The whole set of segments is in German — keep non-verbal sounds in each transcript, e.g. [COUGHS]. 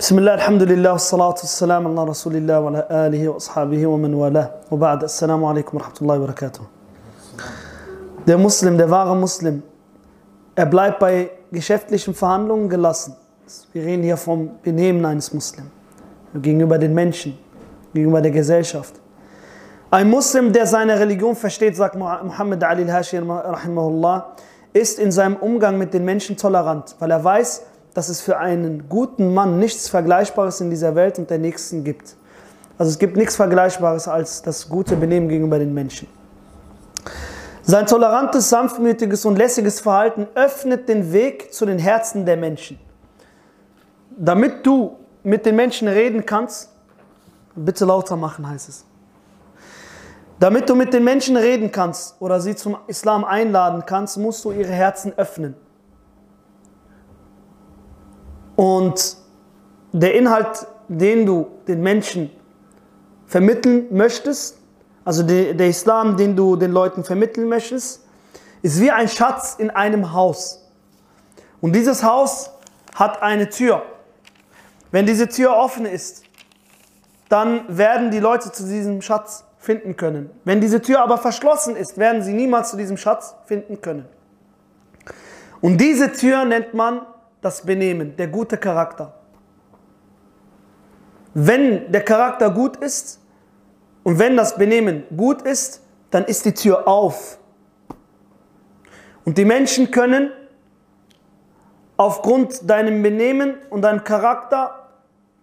بسم الله الحمد لله والصلاة والسلام على رسول الله وعلى آله وأصحابه ومن والاه وبعد السلام عليكم ورحمة الله وبركاته Der Muslim, der wahre Muslim, er bleibt bei geschäftlichen Verhandlungen gelassen. Wir reden hier vom Benehmen eines Muslims gegenüber den Menschen, gegenüber der Gesellschaft. Ein Muslim, der seine Religion versteht, sagt Muhammad Ali al-Hashir, rahimahullah, ist in seinem Umgang mit den Menschen tolerant, weil er weiß, dass es für einen guten Mann nichts Vergleichbares in dieser Welt und der Nächsten gibt. Also es gibt nichts Vergleichbares als das gute Benehmen gegenüber den Menschen. Sein tolerantes, sanftmütiges und lässiges Verhalten öffnet den Weg zu den Herzen der Menschen. Damit du mit den Menschen reden kannst, bitte lauter machen heißt es. Damit du mit den Menschen reden kannst oder sie zum Islam einladen kannst, musst du ihre Herzen öffnen. Und der Inhalt, den du den Menschen vermitteln möchtest, also der, der Islam, den du den Leuten vermitteln möchtest, ist wie ein Schatz in einem Haus. Und dieses Haus hat eine Tür. Wenn diese Tür offen ist, dann werden die Leute zu diesem Schatz finden können. Wenn diese Tür aber verschlossen ist, werden sie niemals zu diesem Schatz finden können. Und diese Tür nennt man das Benehmen, der gute Charakter. Wenn der Charakter gut ist und wenn das Benehmen gut ist, dann ist die Tür auf. Und die Menschen können aufgrund deinem Benehmen und deinem Charakter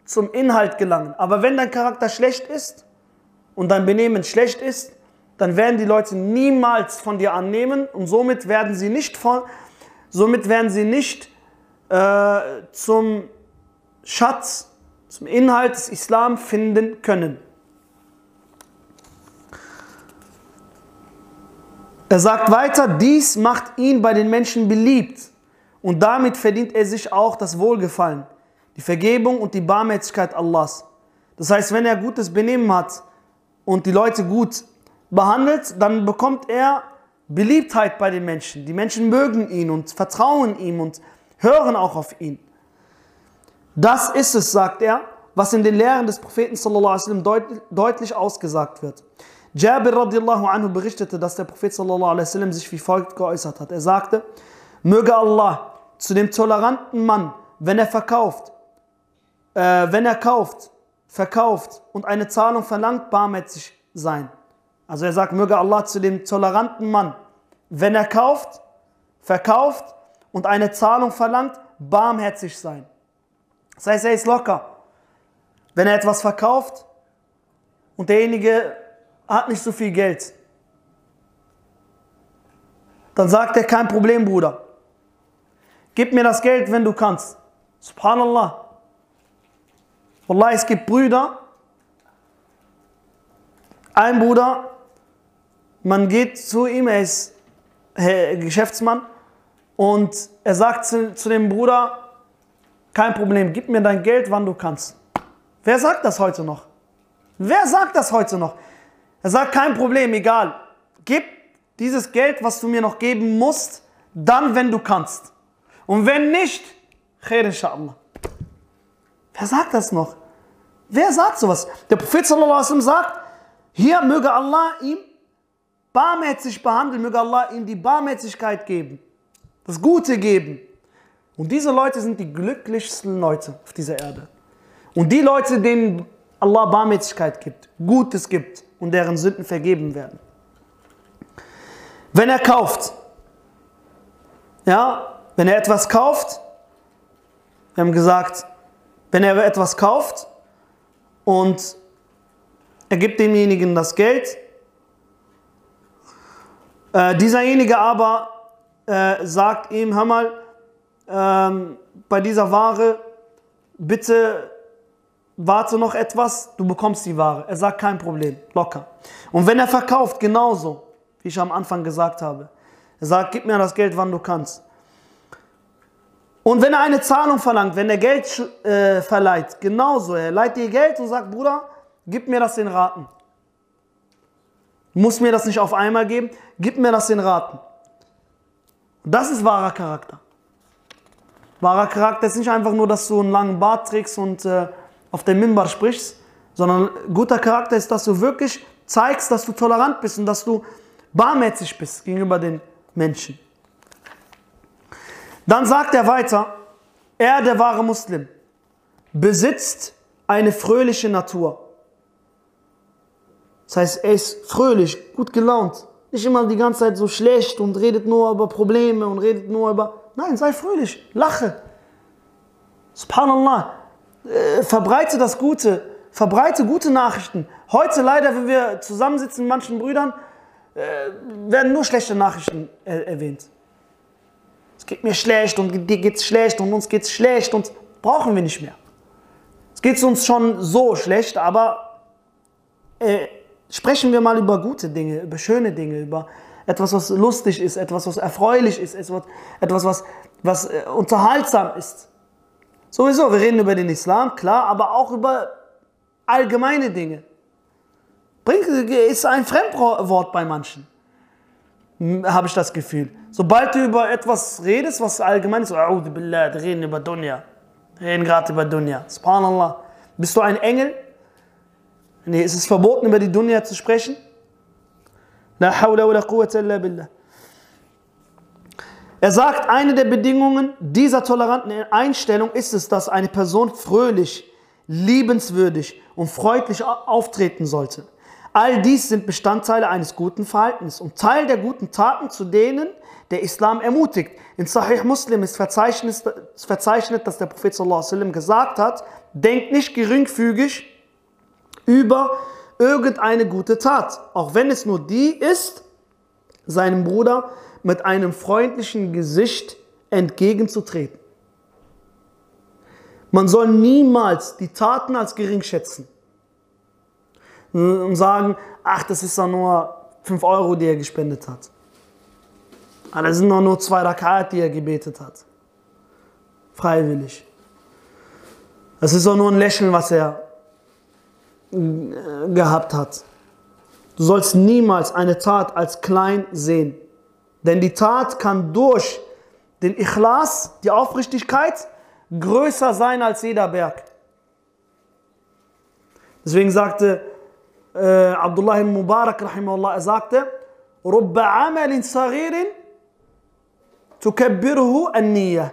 zum Inhalt gelangen. Aber wenn dein Charakter schlecht ist und dein Benehmen schlecht ist, dann werden die Leute niemals von dir annehmen und somit werden sie nicht, von, somit werden sie nicht äh, zum Schatz, zum Inhalt des Islam finden können. Er sagt weiter, dies macht ihn bei den Menschen beliebt und damit verdient er sich auch das Wohlgefallen, die Vergebung und die Barmherzigkeit Allahs. Das heißt, wenn er gutes Benehmen hat und die Leute gut behandelt, dann bekommt er Beliebtheit bei den Menschen. Die Menschen mögen ihn und vertrauen ihm und hören auch auf ihn. Das ist es, sagt er, was in den Lehren des Propheten sallallahu alaihi wasallam deut deutlich ausgesagt wird. Jabir radiallahu anhu berichtete, dass der Prophet sallallahu alaihi wasallam sich wie folgt geäußert hat. Er sagte, möge Allah zu dem toleranten Mann, wenn er verkauft, äh, wenn er kauft, verkauft und eine Zahlung verlangt, barmherzig sein. Also er sagt, möge Allah zu dem toleranten Mann, wenn er kauft, verkauft und eine Zahlung verlangt, barmherzig sein. Das heißt, er ist locker. Wenn er etwas verkauft und derjenige hat nicht so viel Geld, dann sagt er, kein Problem, Bruder. Gib mir das Geld, wenn du kannst. Subhanallah. Wallah, es gibt Brüder. Ein Bruder, man geht zu ihm, er ist Geschäftsmann, und er sagt zu, zu dem Bruder, kein Problem, gib mir dein Geld, wann du kannst. Wer sagt das heute noch? Wer sagt das heute noch? Er sagt, kein Problem, egal. Gib dieses Geld, was du mir noch geben musst, dann, wenn du kannst. Und wenn nicht, khair inshallah. Wer sagt das noch? Wer sagt sowas? Der Prophet sallallahu sagt, hier möge Allah ihm barmherzig behandeln, möge Allah ihm die Barmherzigkeit geben, das Gute geben. Und diese Leute sind die glücklichsten Leute auf dieser Erde. Und die Leute, denen Allah Barmherzigkeit gibt, Gutes gibt und deren Sünden vergeben werden. Wenn er kauft, ja, wenn er etwas kauft, wir haben gesagt, wenn er etwas kauft und er gibt demjenigen das Geld, äh, dieserjenige aber äh, sagt ihm, hör mal, ähm, bei dieser Ware, bitte warte noch etwas, du bekommst die Ware. Er sagt, kein Problem, locker. Und wenn er verkauft, genauso, wie ich am Anfang gesagt habe. Er sagt, gib mir das Geld, wann du kannst. Und wenn er eine Zahlung verlangt, wenn er Geld äh, verleiht, genauso, er leiht dir Geld und sagt, Bruder, gib mir das in Raten. Du musst mir das nicht auf einmal geben, gib mir das in Raten. Das ist wahrer Charakter. Wahrer Charakter ist nicht einfach nur, dass du einen langen Bart trägst und äh, auf dem Mimbar sprichst, sondern guter Charakter ist, dass du wirklich zeigst, dass du tolerant bist und dass du barmherzig bist gegenüber den Menschen. Dann sagt er weiter, er, der wahre Muslim, besitzt eine fröhliche Natur. Das heißt, er ist fröhlich, gut gelaunt. Nicht immer die ganze Zeit so schlecht und redet nur über Probleme und redet nur über. Nein, sei fröhlich, lache. Subhanallah. Äh, verbreite das Gute, verbreite gute Nachrichten. Heute leider, wenn wir zusammensitzen mit manchen Brüdern, äh, werden nur schlechte Nachrichten er erwähnt. Es geht mir schlecht und dir geht's schlecht und uns geht's schlecht und brauchen wir nicht mehr. Es geht uns schon so schlecht, aber äh, sprechen wir mal über gute Dinge, über schöne Dinge, über etwas, was lustig ist, etwas, was erfreulich ist, etwas, was, was äh, unterhaltsam ist. Sowieso, wir reden über den Islam, klar, aber auch über allgemeine Dinge. Bringt, ist ein Fremdwort bei manchen, hm, habe ich das Gefühl. Sobald du über etwas redest, was allgemein ist, billah, reden über Dunya, reden gerade über Dunya, subhanallah. Bist du ein Engel? Nee, ist es verboten, über die Dunya zu sprechen? La hawla wa la quwwata illa billah. Er sagt, eine der Bedingungen dieser toleranten Einstellung ist es, dass eine Person fröhlich, liebenswürdig und freundlich auftreten sollte. All dies sind Bestandteile eines guten Verhaltens und Teil der guten Taten, zu denen der Islam ermutigt. In Sahih Muslim ist verzeichnet, dass der Prophet sallam, gesagt hat, denkt nicht geringfügig über irgendeine gute Tat, auch wenn es nur die ist, seinem Bruder mit einem freundlichen Gesicht entgegenzutreten. Man soll niemals die Taten als gering schätzen und sagen, ach, das ist doch nur 5 Euro, die er gespendet hat. Ah, das sind doch nur zwei Rakat, die er gebetet hat. Freiwillig. Das ist doch nur ein Lächeln, was er gehabt hat. Du sollst niemals eine Tat als klein sehen. Denn die Tat kann durch den Ikhlas, die Aufrichtigkeit, größer sein als jeder Berg. Deswegen sagte äh, Abdullah ibn Mubarak, rahimahullah, er sagte, رب عمل صغير تكبره النية.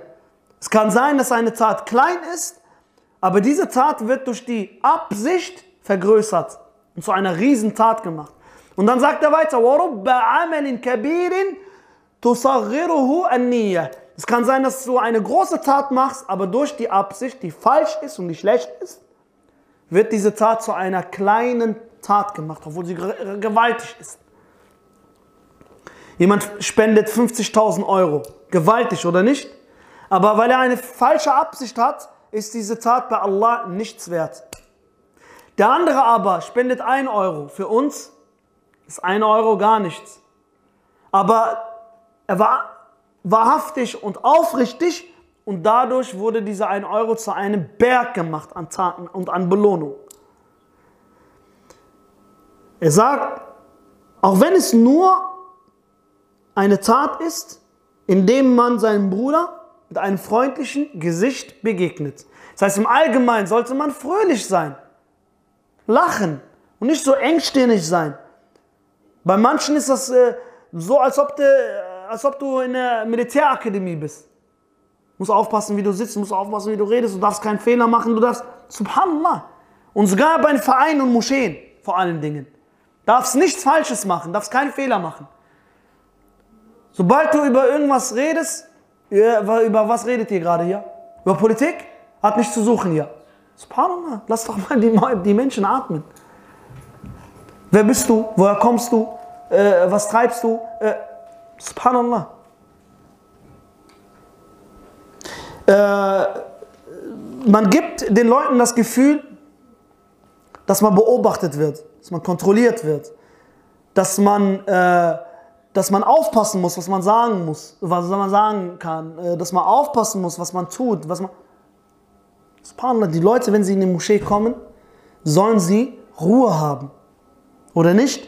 Es kann sein, dass eine Tat klein ist, aber diese Tat wird durch die Absicht vergrößert und zu einer Riesentat gemacht. Und dann sagt er weiter, وَرُبَّ عَمَلٍ كَبِيرٍ تُصَغِّرُهُ النِّيَّةِ Es kann sein, dass du eine große Tat machst, aber durch die Absicht, die falsch ist und die schlecht ist, wird diese Tat zu einer kleinen Tat gemacht, obwohl sie gewaltig ist. Jemand spendet 50.000 Euro. Gewaltig, oder nicht? Aber weil er eine falsche Absicht hat, ist diese Tat bei Allah nichts wert. Der andere aber spendet 1 Euro. Für uns ist 1 Euro gar nichts. Aber er war wahrhaftig und aufrichtig und dadurch wurde dieser 1 Euro zu einem Berg gemacht an Taten und an Belohnung. Er sagt, auch wenn es nur eine Tat ist, indem man seinem Bruder mit einem freundlichen Gesicht begegnet. Das heißt, im Allgemeinen sollte man fröhlich sein lachen und nicht so engstirnig sein. Bei manchen ist das äh, so, als ob, de, äh, als ob du in der Militärakademie bist. Du musst aufpassen, wie du sitzt, du musst aufpassen, wie du redest, du darfst keinen Fehler machen, du darfst, subhanallah. Und sogar bei Vereinen und Moscheen, vor allen Dingen. Darfst nichts Falsches machen, darfst keinen Fehler machen. Sobald du über irgendwas redest, über was redet ihr gerade hier? Über Politik? Hat nichts zu suchen hier. Subhanallah, lass doch mal die, die Menschen atmen. Wer bist du? Woher kommst du? Äh, was treibst du? Äh, Subhanallah. Äh, man gibt den Leuten das Gefühl, dass man beobachtet wird, dass man kontrolliert wird, dass man, äh, dass man aufpassen muss, was man sagen muss, was man sagen kann, äh, dass man aufpassen muss, was man tut, was man. Subhanallah, die Leute, wenn sie in die Moschee kommen, sollen sie Ruhe haben. Oder nicht?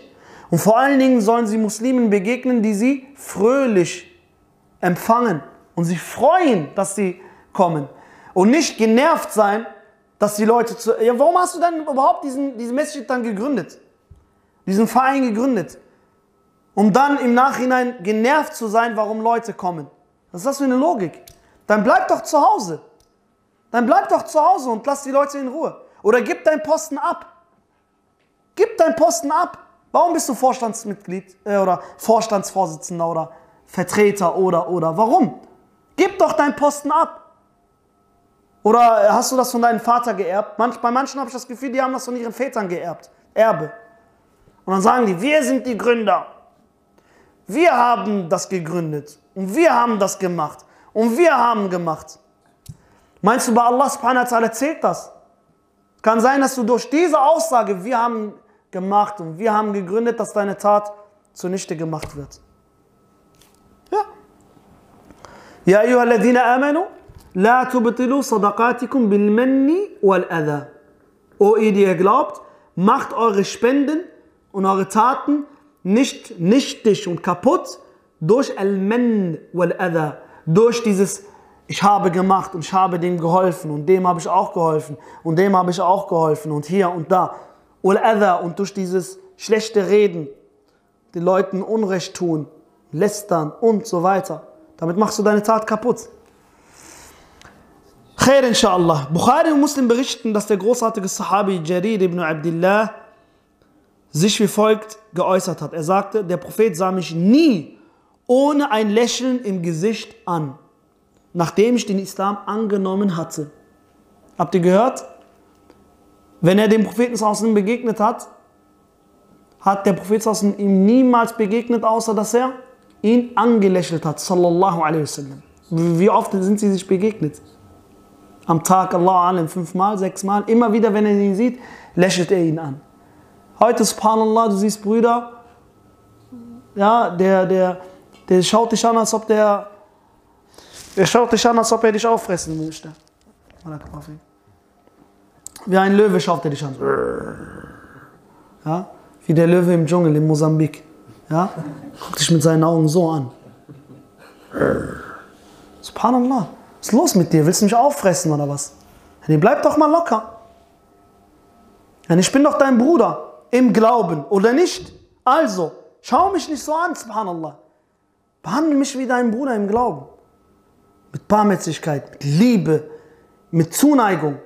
Und vor allen Dingen sollen sie Muslimen begegnen, die sie fröhlich empfangen und sich freuen, dass sie kommen. Und nicht genervt sein, dass die Leute zu. Ja, warum hast du dann überhaupt diesen, diesen Masjid dann gegründet? Diesen Verein gegründet? Um dann im Nachhinein genervt zu sein, warum Leute kommen. Was ist das für eine Logik? Dann bleib doch zu Hause. Dann bleib doch zu Hause und lass die Leute in Ruhe. Oder gib deinen Posten ab. Gib deinen Posten ab. Warum bist du Vorstandsmitglied äh, oder Vorstandsvorsitzender oder Vertreter oder oder? Warum? Gib doch deinen Posten ab. Oder hast du das von deinem Vater geerbt? Manch, bei manchen habe ich das Gefühl, die haben das von ihren Vätern geerbt. Erbe. Und dann sagen die, wir sind die Gründer. Wir haben das gegründet. Und wir haben das gemacht. Und wir haben gemacht. Meinst du, bei Allah subhanahu wa ta'ala zählt das? Kann sein, dass du durch diese Aussage, wir haben gemacht und wir haben gegründet, dass deine Tat zunichte gemacht wird. Ja. Ja, ayyuha alladhina amanu, la tubtilu sadaqatikum bil manni wal adha. O ihr, die ihr glaubt, macht eure Spenden und eure Taten nicht nichtig und kaputt durch al-man wal adha, durch dieses ich habe gemacht und ich habe dem geholfen und dem habe ich auch geholfen und dem habe ich auch geholfen und hier und da. Und durch dieses schlechte Reden den Leuten Unrecht tun, lästern und so weiter. Damit machst du deine Tat kaputt. Khair inshallah. Bukhari und Muslim berichten, dass der großartige Sahabi Jarir ibn Abdullah sich wie folgt geäußert hat. Er sagte, der Prophet sah mich nie ohne ein Lächeln im Gesicht an nachdem ich den Islam angenommen hatte. Habt ihr gehört? Wenn er dem Propheten außen begegnet hat, hat der Prophet außen ihm niemals begegnet, außer dass er ihn angelächelt hat. Sallallahu. Wie oft sind sie sich begegnet? Am Tag, Allah alim, fünfmal, sechsmal. Immer wieder, wenn er ihn sieht, lächelt er ihn an. Heute, subhanallah, du siehst Brüder, ja, der, der, der schaut dich an, als ob der er schaut dich an, als ob er dich auffressen möchte. Wie ein Löwe schaut er dich an. Ja? Wie der Löwe im Dschungel in Mosambik. Ja? Guckt dich mit seinen Augen so an. Subhanallah. Was ist los mit dir? Willst du mich auffressen oder was? Nee, bleib doch mal locker. Ich bin doch dein Bruder im Glauben, oder nicht? Also, schau mich nicht so an, subhanallah. Behandle mich wie dein Bruder im Glauben mit Barmherzigkeit, mit Liebe, mit Zuneigung.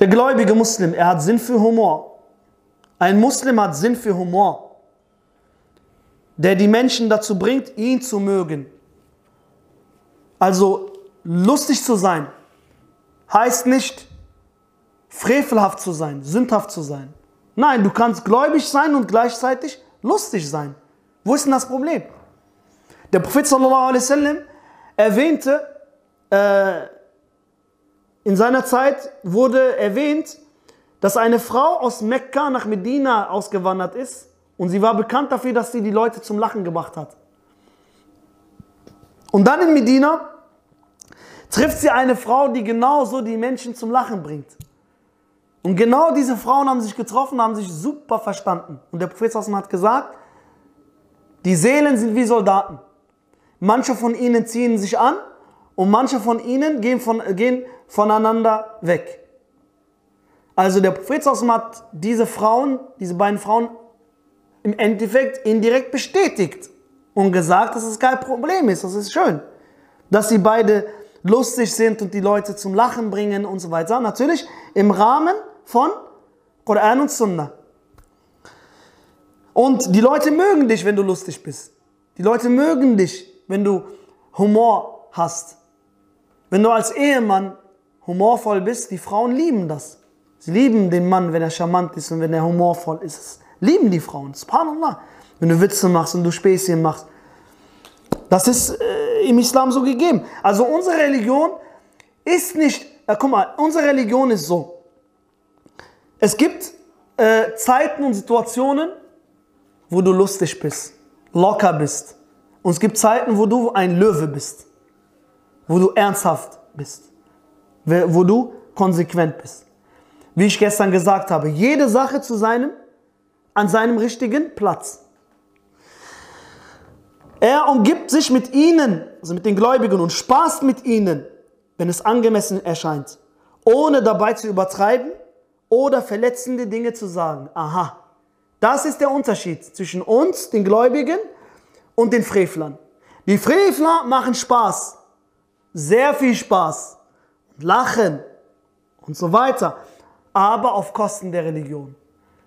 Der gläubige Muslim, er hat Sinn für Humor. Ein Muslim hat Sinn für Humor, der die Menschen dazu bringt, ihn zu mögen. Also lustig zu sein heißt nicht frevelhaft zu sein, sündhaft zu sein. Nein, du kannst gläubig sein und gleichzeitig lustig sein. Wo ist denn das Problem? Der Prophet sallallahu alaihi wasallam erwähnte, äh, in seiner Zeit wurde erwähnt, dass eine Frau aus Mekka nach Medina ausgewandert ist und sie war bekannt dafür, dass sie die Leute zum Lachen gebracht hat. Und dann in Medina trifft sie eine Frau, die genauso die Menschen zum Lachen bringt. Und genau diese Frauen haben sich getroffen, haben sich super verstanden. Und der Prophet hat gesagt, die Seelen sind wie Soldaten. Manche von ihnen ziehen sich an und manche von ihnen gehen, von, gehen voneinander weg. Also der Prophet hat diese Frauen, diese beiden Frauen im Endeffekt indirekt bestätigt und gesagt, dass es kein Problem ist, das ist schön, dass sie beide lustig sind und die Leute zum Lachen bringen und so weiter. Natürlich im Rahmen von Koran und Sunnah. Und die Leute mögen dich, wenn du lustig bist. Die Leute mögen dich, wenn du Humor hast. Wenn du als Ehemann humorvoll bist, die Frauen lieben das. Sie lieben den Mann, wenn er charmant ist und wenn er humorvoll ist. Lieben die Frauen. Subhanallah. Wenn du Witze machst und du Späßchen machst. Das ist äh, im Islam so gegeben. Also unsere Religion ist nicht, äh, guck mal, unsere Religion ist so. Es gibt äh, Zeiten und Situationen, wo du lustig bist, locker bist, und es gibt Zeiten, wo du ein Löwe bist, wo du ernsthaft bist, wo du konsequent bist. Wie ich gestern gesagt habe, jede Sache zu seinem, an seinem richtigen Platz. Er umgibt sich mit ihnen, also mit den Gläubigen, und spaßt mit ihnen, wenn es angemessen erscheint, ohne dabei zu übertreiben oder verletzende Dinge zu sagen. Aha, das ist der Unterschied zwischen uns, den Gläubigen, und den Frevlern. Die Frevler machen Spaß, sehr viel Spaß, lachen und so weiter, aber auf Kosten der Religion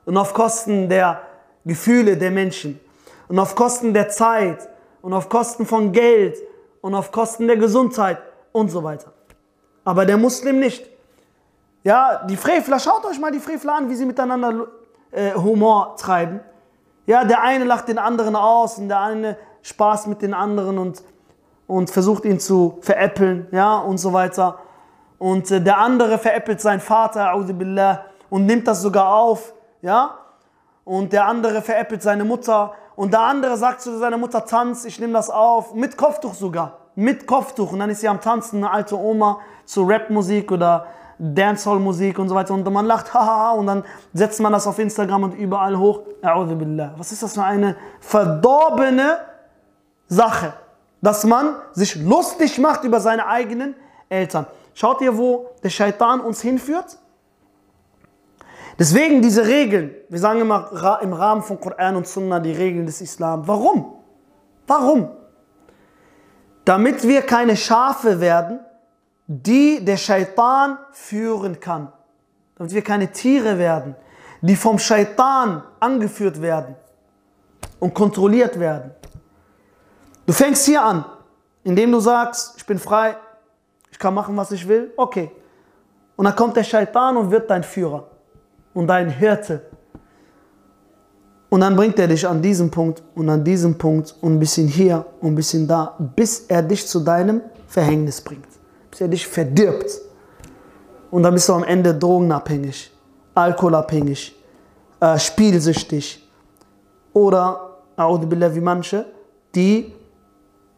und auf Kosten der Gefühle der Menschen und auf Kosten der Zeit und auf Kosten von Geld und auf Kosten der Gesundheit und so weiter. Aber der Muslim nicht. Ja, die Frevler, schaut euch mal die Frevler an, wie sie miteinander äh, Humor treiben. Ja, der eine lacht den anderen aus und der eine Spaß mit den anderen und, und versucht ihn zu veräppeln, ja, und so weiter. Und äh, der andere veräppelt seinen Vater, billah, und nimmt das sogar auf, ja. Und der andere veräppelt seine Mutter. Und der andere sagt zu seiner Mutter, tanz, ich nehme das auf. Mit Kopftuch sogar. Mit Kopftuch. Und dann ist sie am Tanzen, eine alte Oma, zu Rapmusik oder Dancehall-Musik und so weiter. Und man lacht, haha, und dann setzt man das auf Instagram und überall hoch. Was ist das für eine verdorbene Sache? Dass man sich lustig macht über seine eigenen Eltern. Schaut ihr, wo der Shaitan uns hinführt? Deswegen diese Regeln, wir sagen immer im Rahmen von Koran und Sunnah die Regeln des Islam. Warum? Warum? Damit wir keine Schafe werden, die der Shaitan führen kann. Damit wir keine Tiere werden, die vom Shaitan angeführt werden und kontrolliert werden. Du fängst hier an, indem du sagst, ich bin frei, ich kann machen, was ich will, okay. Und dann kommt der Shaitan und wird dein Führer und dein Hirte. Und dann bringt er dich an diesem Punkt und an diesem Punkt und ein bisschen hier und ein bisschen da, bis er dich zu deinem Verhängnis bringt. Bis er dich verdirbt. Und dann bist du am Ende drogenabhängig, alkoholabhängig, äh, spielsüchtig. Oder, wie manche, die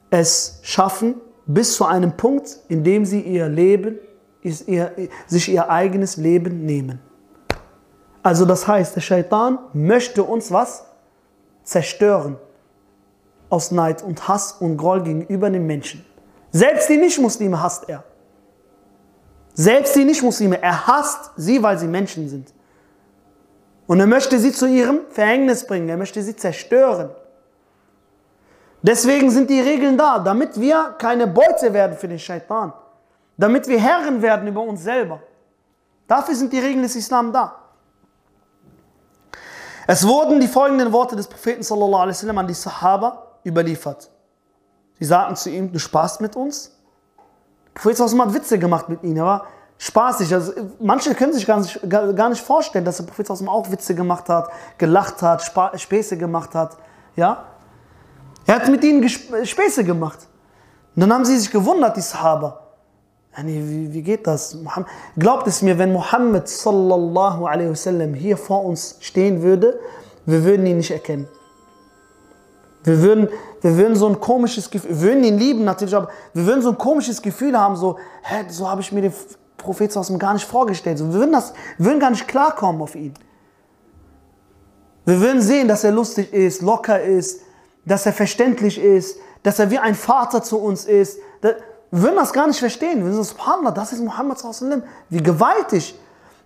es schaffen, bis zu einem Punkt, in dem sie ihr Leben, ihr, sich ihr eigenes Leben nehmen. Also das heißt, der Shaitan möchte uns was? Zerstören. Aus Neid und Hass und Groll gegenüber den Menschen. Selbst die Nicht-Muslime hasst er. Selbst die Nicht-Muslime, er hasst sie, weil sie Menschen sind. Und er möchte sie zu ihrem Verhängnis bringen, er möchte sie zerstören. Deswegen sind die Regeln da, damit wir keine Beute werden für den Shaitan. Damit wir Herren werden über uns selber. Dafür sind die Regeln des Islam da. Es wurden die folgenden Worte des Propheten sallallahu alaihi wasallam an die Sahaba überliefert. Sie sagten zu ihm, du spaßt mit uns? Der Prophet sallallahu hat Witze gemacht mit ihnen, er war spaßig. Also, manche können sich gar nicht, gar nicht vorstellen, dass der Prophet sallallahu auch Witze gemacht hat, gelacht hat, Späße gemacht hat. Ja? Er hat mit ihnen Späße gemacht. Und dann haben sie sich gewundert, die Sahaba. Wie, wie geht das? Glaubt es mir, wenn Muhammad sallallahu alaihi wasallam hier vor uns stehen würde, wir würden ihn nicht erkennen. Wir würden, wir würden so ein komisches Gefühl, würden ihn lieben natürlich, aber wir würden so ein komisches Gefühl haben, so, hä, so habe ich mir den Prophet gar nicht vorgestellt. So, wir, würden das, wir würden gar nicht klarkommen auf ihn. Wir würden sehen, dass er lustig ist, locker ist, dass er verständlich ist, dass er wie ein Vater zu uns ist. Wir würden das gar nicht verstehen. Wir sind so, Subhanallah, das ist Muhammad. Wie gewaltig.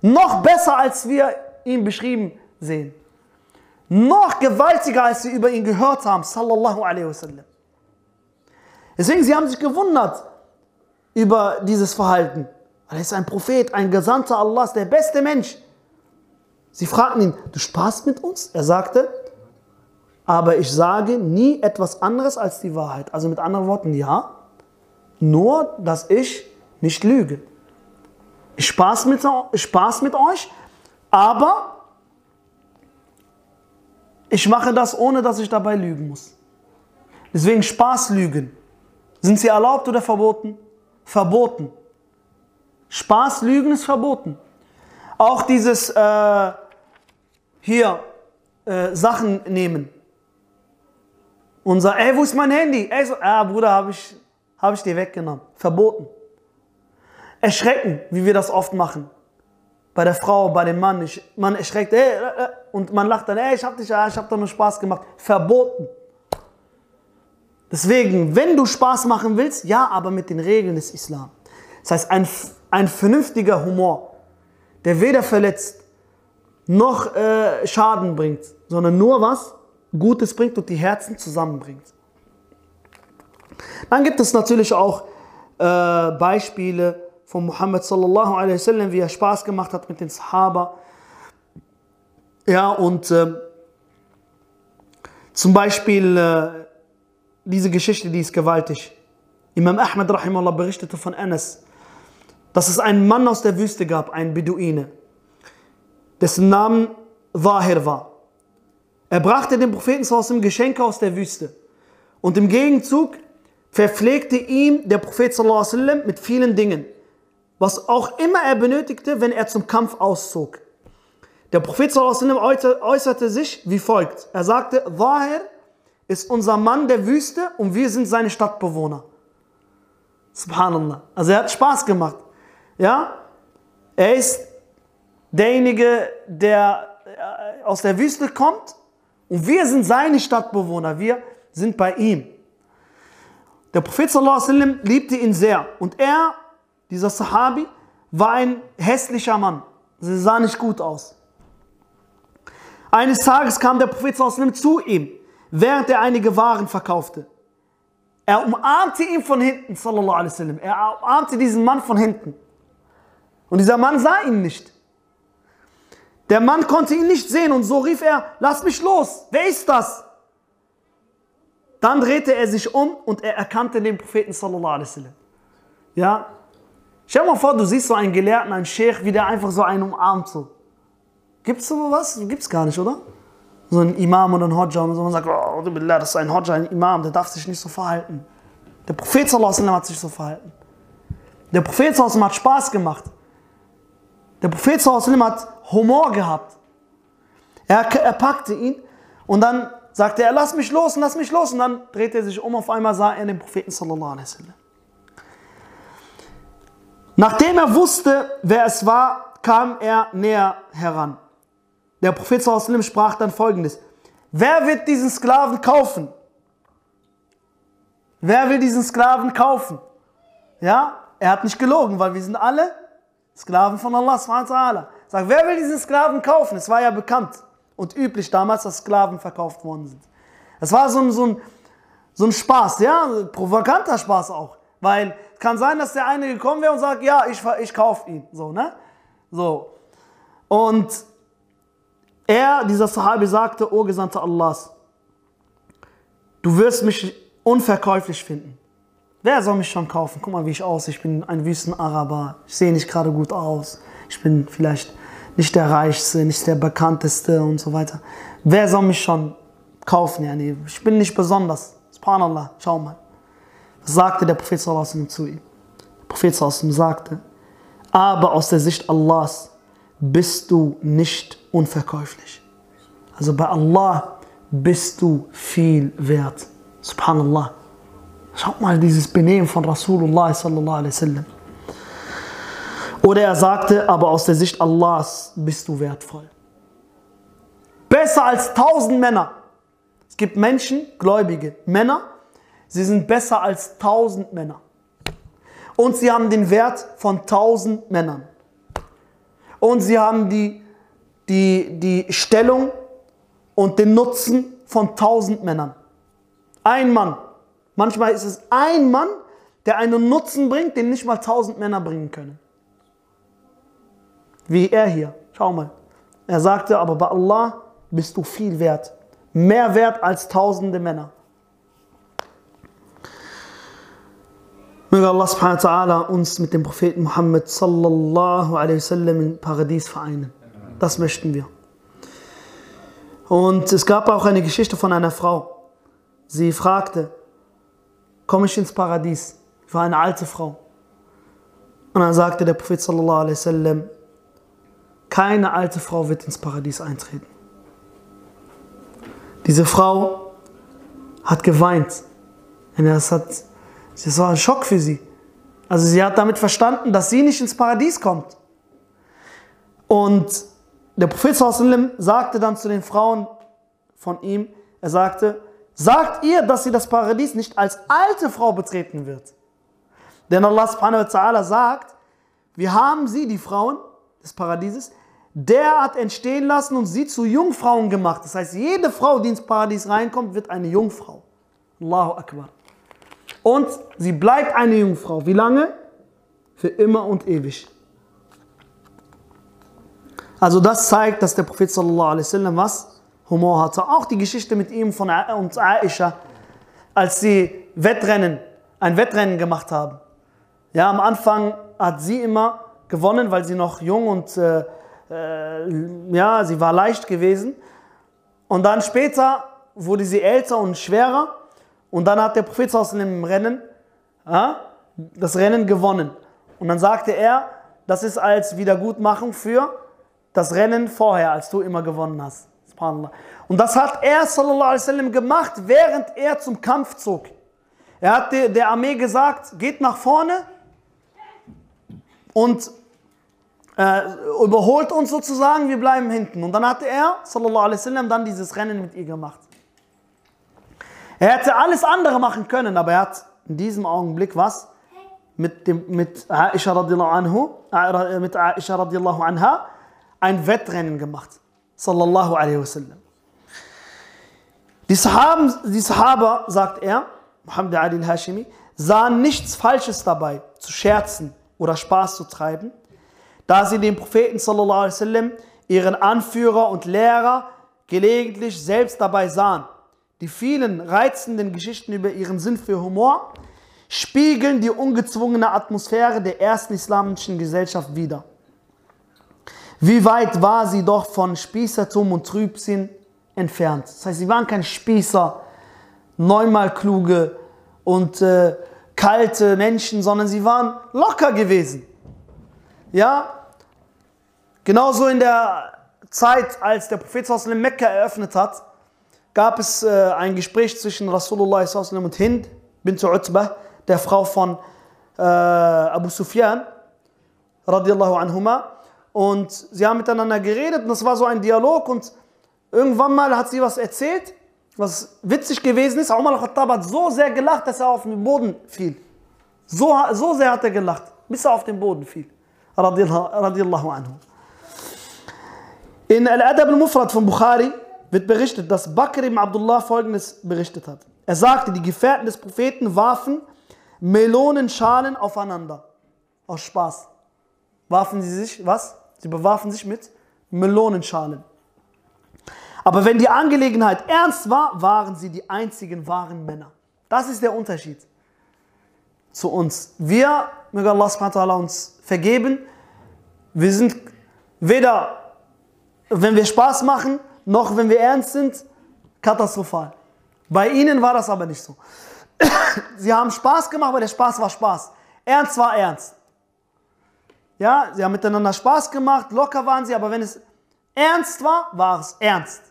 Noch besser, als wir ihn beschrieben sehen. Noch gewaltiger, als wir über ihn gehört haben. Sallallahu alaihi wasallam. Deswegen, sie haben sich gewundert über dieses Verhalten. er ist ein Prophet, ein Gesandter Allahs, der beste Mensch. Sie fragten ihn, du spaßt mit uns? Er sagte, aber ich sage nie etwas anderes als die Wahrheit. Also mit anderen Worten, ja, nur, dass ich nicht lüge. Ich spaß mit, Spaß mit euch, aber ich mache das, ohne dass ich dabei lügen muss. Deswegen Spaß lügen. Sind sie erlaubt oder verboten? Verboten. Spaß lügen ist verboten. Auch dieses äh, hier äh, Sachen nehmen. Und sagen, ey, wo ist mein Handy? Ey, so, ah, Bruder, habe ich habe ich dir weggenommen. Verboten. Erschrecken, wie wir das oft machen. Bei der Frau, bei dem Mann. Ich, man erschreckt, ey, äh, äh, und man lacht dann, ey, ich hab dich, ich hab doch nur Spaß gemacht. Verboten. Deswegen, wenn du Spaß machen willst, ja, aber mit den Regeln des Islam. Das heißt, ein, ein vernünftiger Humor, der weder verletzt noch äh, Schaden bringt, sondern nur was Gutes bringt und die Herzen zusammenbringt. Dann gibt es natürlich auch äh, Beispiele von Muhammad sallallahu alaihi wasallam, wie er Spaß gemacht hat mit den Sahaba. Ja, und äh, zum Beispiel äh, diese Geschichte, die ist gewaltig. Imam Ahmed rahimahullah berichtete von Anas, dass es einen Mann aus der Wüste gab, einen Beduine, dessen Name Zahir war. Er brachte dem Propheten dem Geschenke aus der Wüste. Und im Gegenzug verpflegte ihm der Prophet sallam, mit vielen Dingen, was auch immer er benötigte, wenn er zum Kampf auszog. Der Prophet äußerte sich wie folgt. Er sagte, Zahir ist unser Mann der Wüste und wir sind seine Stadtbewohner. Subhanallah. Also er hat Spaß gemacht. Ja? Er ist derjenige, der äh, aus der Wüste kommt und wir sind seine Stadtbewohner. Wir sind bei ihm. Der Prophet sallam, liebte ihn sehr und er, dieser Sahabi, war ein hässlicher Mann. Sie sah nicht gut aus. Eines Tages kam der Prophet zu ihm, während er einige Waren verkaufte. Er umarmte ihn von hinten, sallallahu alaihi wasallam. Er umarmte diesen Mann von hinten. Und dieser Mann sah ihn nicht. Der Mann konnte ihn nicht sehen und so rief er, lass mich los, wer ist das? Dann drehte er sich um und er erkannte den Propheten sallallahu alaihi wasallam. Ja? Stell dir mal vor, du siehst so einen Gelehrten, einen Sheikh, wie der einfach so einen umarmt so. Gibt's so was? Gibt's gar nicht, oder? So ein Imam oder ein Hodja und so. Man sagt, oh, das ist ein Hodja, ein Imam, der darf sich nicht so verhalten. Der Prophet wasallam hat sich so verhalten. Der Prophet wasallam hat Spaß gemacht. Der Prophet sallam hat Humor gehabt. Er, er packte ihn und dann sagte er, lass mich los, lass mich los. Und dann drehte er sich um, auf einmal sah er den Propheten sallallahu alaihi wasallam. Nachdem er wusste, wer es war, kam er näher heran. Der Prophet sallallahu sprach dann folgendes. Wer wird diesen Sklaven kaufen? Wer will diesen Sklaven kaufen? Ja, er hat nicht gelogen, weil wir sind alle Sklaven von Allah subhanahu Sag, wer will diesen Sklaven kaufen? Es war ja bekannt und üblich damals, dass Sklaven verkauft worden sind. Es war so ein, so ein, so ein Spaß, ja, ein provokanter Spaß auch. Weil kann sein, dass der eine gekommen wäre und sagt, ja, ich, ich kaufe ihn. So, ne? So. Und er, dieser Sahabi, sagte, O Gesandter Allahs, du wirst mich unverkäuflich finden. Wer soll mich schon kaufen? Guck mal, wie ich aussehe. Ich bin ein Wüstenaraber. Ich sehe nicht gerade gut aus. Ich bin vielleicht nicht der Reichste, nicht der Bekannteste und so weiter. Wer soll mich schon kaufen? Ich bin nicht besonders. Subhanallah, schau mal. Sagte der Prophet zu ihm? Der Prophet sagte, aber aus der Sicht Allahs bist du nicht unverkäuflich. Also bei Allah bist du viel wert. Subhanallah. Schaut mal dieses Benehmen von Rasulullah sallallahu alaihi wasallam. Oder er sagte, aber aus der Sicht Allahs bist du wertvoll. Besser als tausend Männer. Es gibt Menschen, gläubige Männer, sie sind besser als tausend Männer. Und sie haben den Wert von tausend Männern. Und sie haben die, die, die Stellung und den Nutzen von tausend Männern. Ein Mann Manchmal ist es ein Mann, der einen Nutzen bringt, den nicht mal tausend Männer bringen können. Wie er hier. Schau mal. Er sagte, aber bei Allah bist du viel wert. Mehr wert als tausende Männer. Möge Allah subhanahu wa ta'ala uns mit dem Propheten Muhammad sallallahu alaihi wasallam im Paradies vereinen. Das möchten wir. Und es gab auch eine Geschichte von einer Frau. Sie fragte, komme ich ins Paradies. Ich war eine alte Frau. Und dann sagte der Prophet sallallahu alaihi wasallam, keine alte Frau wird ins Paradies eintreten. Diese Frau hat geweint. Und das, hat, das war ein Schock für sie. Also sie hat damit verstanden, dass sie nicht ins Paradies kommt. Und der Prophet wasallam sagte dann zu den Frauen von ihm, er sagte, sagt ihr, dass sie das Paradies nicht als alte Frau betreten wird. Denn Allah subhanahu wa sagt, wir haben sie, die Frauen des Paradieses, derart entstehen lassen und sie zu Jungfrauen gemacht. Das heißt, jede Frau, die ins Paradies reinkommt, wird eine Jungfrau. Allahu Akbar. Und sie bleibt eine Jungfrau. Wie lange? Für immer und ewig. Also das zeigt, dass der Prophet sallallahu alaihi wasallam was? Humor hatte. Auch die Geschichte mit ihm von und Aisha, als sie Wettrennen, ein Wettrennen gemacht haben. Ja, am Anfang hat sie immer gewonnen, weil sie noch jung und äh, äh, ja, sie war leicht gewesen. Und dann später wurde sie älter und schwerer. Und dann hat der Prophet dem Rennen ja, das Rennen gewonnen. Und dann sagte er, das ist als Wiedergutmachung für das Rennen vorher, als du immer gewonnen hast. Und das hat er sallallahu alaihi wasallam gemacht, während er zum Kampf zog. Er hat der Armee gesagt, geht nach vorne und äh, überholt uns sozusagen, wir bleiben hinten. Und dann hatte er, sallallahu alaihi wasallam, dann dieses Rennen mit ihr gemacht. Er hätte alles andere machen können, aber er hat in diesem Augenblick was? Mit, dem, mit Aisha radiallahu anhu, äh, mit Aisha radiallahu anha, ein Wettrennen gemacht. Sallallahu alaihi wasallam. Die, Sahaben, die Sahaba, sagt er, Muhammad Ali al-Hashimi, sahen nichts Falsches dabei, zu scherzen oder Spaß zu treiben, da sie den Propheten sallallahu alaihi wasallam, ihren Anführer und Lehrer, gelegentlich selbst dabei sahen. Die vielen reizenden Geschichten über ihren Sinn für Humor spiegeln die ungezwungene Atmosphäre der ersten islamischen Gesellschaft wider. Wie weit war sie doch von Spießertum und Trübsinn entfernt? Das heißt, sie waren kein Spießer, neunmal kluge und äh, kalte Menschen, sondern sie waren locker gewesen. Ja, genauso in der Zeit, als der Prophet in Mekka eröffnet hat, gab es äh, ein Gespräch zwischen Rasulullah und Hind bin Utbah, der Frau von äh, Abu Sufyan, radiallahu anhuma. Und sie haben miteinander geredet und das war so ein Dialog und irgendwann mal hat sie was erzählt, was witzig gewesen ist. Umar al-Khattab hat so sehr gelacht, dass er auf den Boden fiel. So, so sehr hat er gelacht, bis er auf den Boden fiel. Radiallahu anhu. In Al-Adab al-Mufrad von Bukhari wird berichtet, dass Bakr ibn Abdullah folgendes berichtet hat. Er sagte, die Gefährten des Propheten warfen Melonenschalen aufeinander. Aus Spaß. Warfen sie sich, was? Sie bewarfen sich mit Melonenschalen. Aber wenn die Angelegenheit ernst war, waren sie die einzigen wahren Männer. Das ist der Unterschied zu uns. Wir, möge Allah uns vergeben, wir sind weder, wenn wir Spaß machen, noch wenn wir ernst sind, katastrophal. Bei ihnen war das aber nicht so. [COUGHS] Sie haben Spaß gemacht, aber der Spaß war Spaß. Ernst war ernst. Ja, sie haben miteinander Spaß gemacht, locker waren sie, aber wenn es ernst war, war es ernst.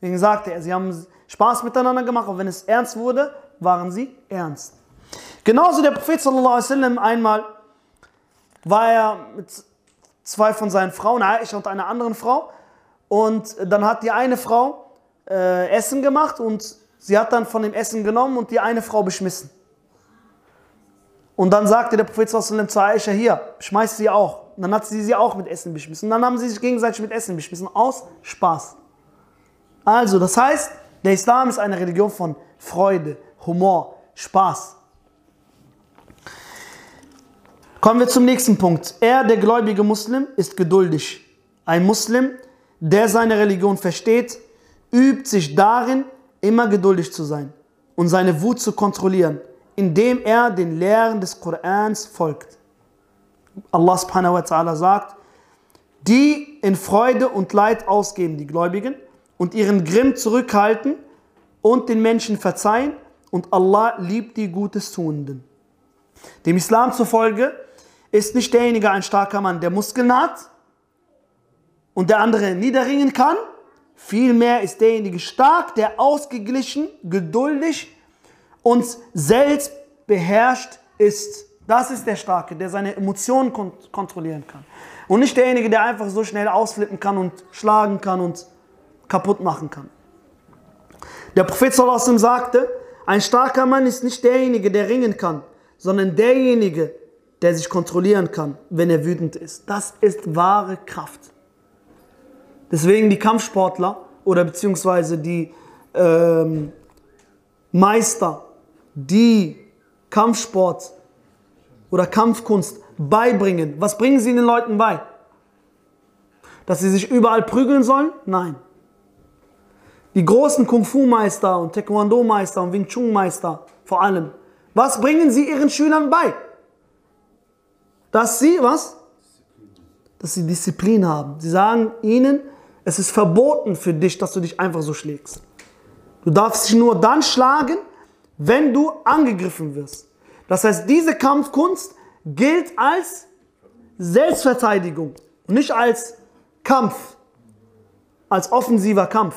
Deswegen sagte er, sie haben Spaß miteinander gemacht, aber wenn es ernst wurde, waren sie ernst. Genauso der Prophet sallallahu alaihi wasallam einmal war er mit zwei von seinen Frauen, Aisha und einer anderen Frau, und dann hat die eine Frau äh, Essen gemacht und sie hat dann von dem Essen genommen und die eine Frau beschmissen. Und dann sagte der Prophet zu Aisha, hier, schmeiß sie auch. Und dann hat sie sie auch mit Essen beschmissen. Und dann haben sie sich gegenseitig mit Essen beschmissen, aus Spaß. Also, das heißt, der Islam ist eine Religion von Freude, Humor, Spaß. Kommen wir zum nächsten Punkt. Er, der gläubige Muslim, ist geduldig. Ein Muslim, der seine Religion versteht, übt sich darin, immer geduldig zu sein und seine Wut zu kontrollieren indem er den Lehren des Korans folgt. Allah subhanahu wa ta'ala sagt, die in Freude und Leid ausgeben, die Gläubigen, und ihren Grimm zurückhalten und den Menschen verzeihen, und Allah liebt die Gutes Tuenden. Dem Islam zufolge ist nicht derjenige ein starker Mann, der Muskeln hat und der andere niederringen kann. Vielmehr ist derjenige stark, der ausgeglichen, geduldig und selbst beherrscht ist. Das ist der Starke, der seine Emotionen kont kontrollieren kann. Und nicht derjenige, der einfach so schnell ausflippen kann und schlagen kann und kaputt machen kann. Der Prophet sallallahu sagte, ein starker Mann ist nicht derjenige, der ringen kann, sondern derjenige, der sich kontrollieren kann, wenn er wütend ist. Das ist wahre Kraft. Deswegen die Kampfsportler oder beziehungsweise die ähm, Meister, die Kampfsport oder Kampfkunst beibringen. Was bringen sie den Leuten bei? Dass sie sich überall prügeln sollen? Nein. Die großen Kung-Fu-Meister und Taekwondo-Meister und Wing Chun-Meister vor allem. Was bringen sie ihren Schülern bei? Dass sie, was? Dass sie Disziplin haben. Sie sagen ihnen, es ist verboten für dich, dass du dich einfach so schlägst. Du darfst dich nur dann schlagen, wenn du angegriffen wirst. Das heißt, diese Kampfkunst gilt als Selbstverteidigung und nicht als Kampf, als offensiver Kampf,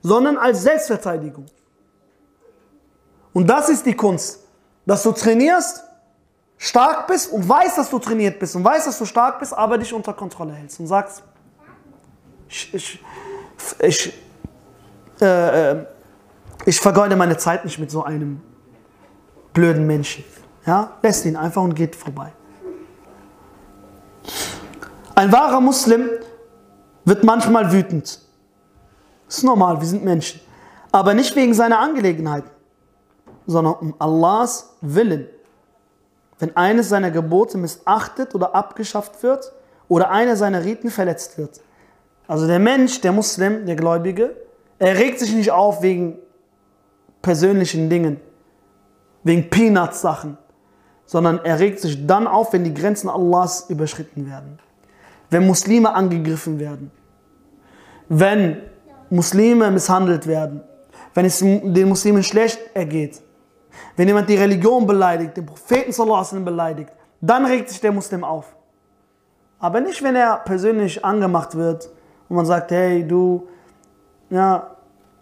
sondern als Selbstverteidigung. Und das ist die Kunst, dass du trainierst, stark bist und weißt, dass du trainiert bist und weißt, dass du stark bist, aber dich unter Kontrolle hältst und sagst, ich, äh, äh ich vergeude meine Zeit nicht mit so einem blöden Menschen. Ja, lässt ihn einfach und geht vorbei. Ein wahrer Muslim wird manchmal wütend. Ist normal, wir sind Menschen. Aber nicht wegen seiner Angelegenheiten, sondern um Allahs Willen. Wenn eines seiner Gebote missachtet oder abgeschafft wird oder einer seiner Riten verletzt wird. Also der Mensch, der Muslim, der Gläubige, er regt sich nicht auf wegen persönlichen Dingen, wegen Peanuts-Sachen, sondern er regt sich dann auf, wenn die Grenzen Allahs überschritten werden, wenn Muslime angegriffen werden, wenn Muslime misshandelt werden, wenn es den Muslimen schlecht ergeht, wenn jemand die Religion beleidigt, den Propheten sallallahu beleidigt, dann regt sich der Muslim auf. Aber nicht, wenn er persönlich angemacht wird und man sagt, hey, du, ja,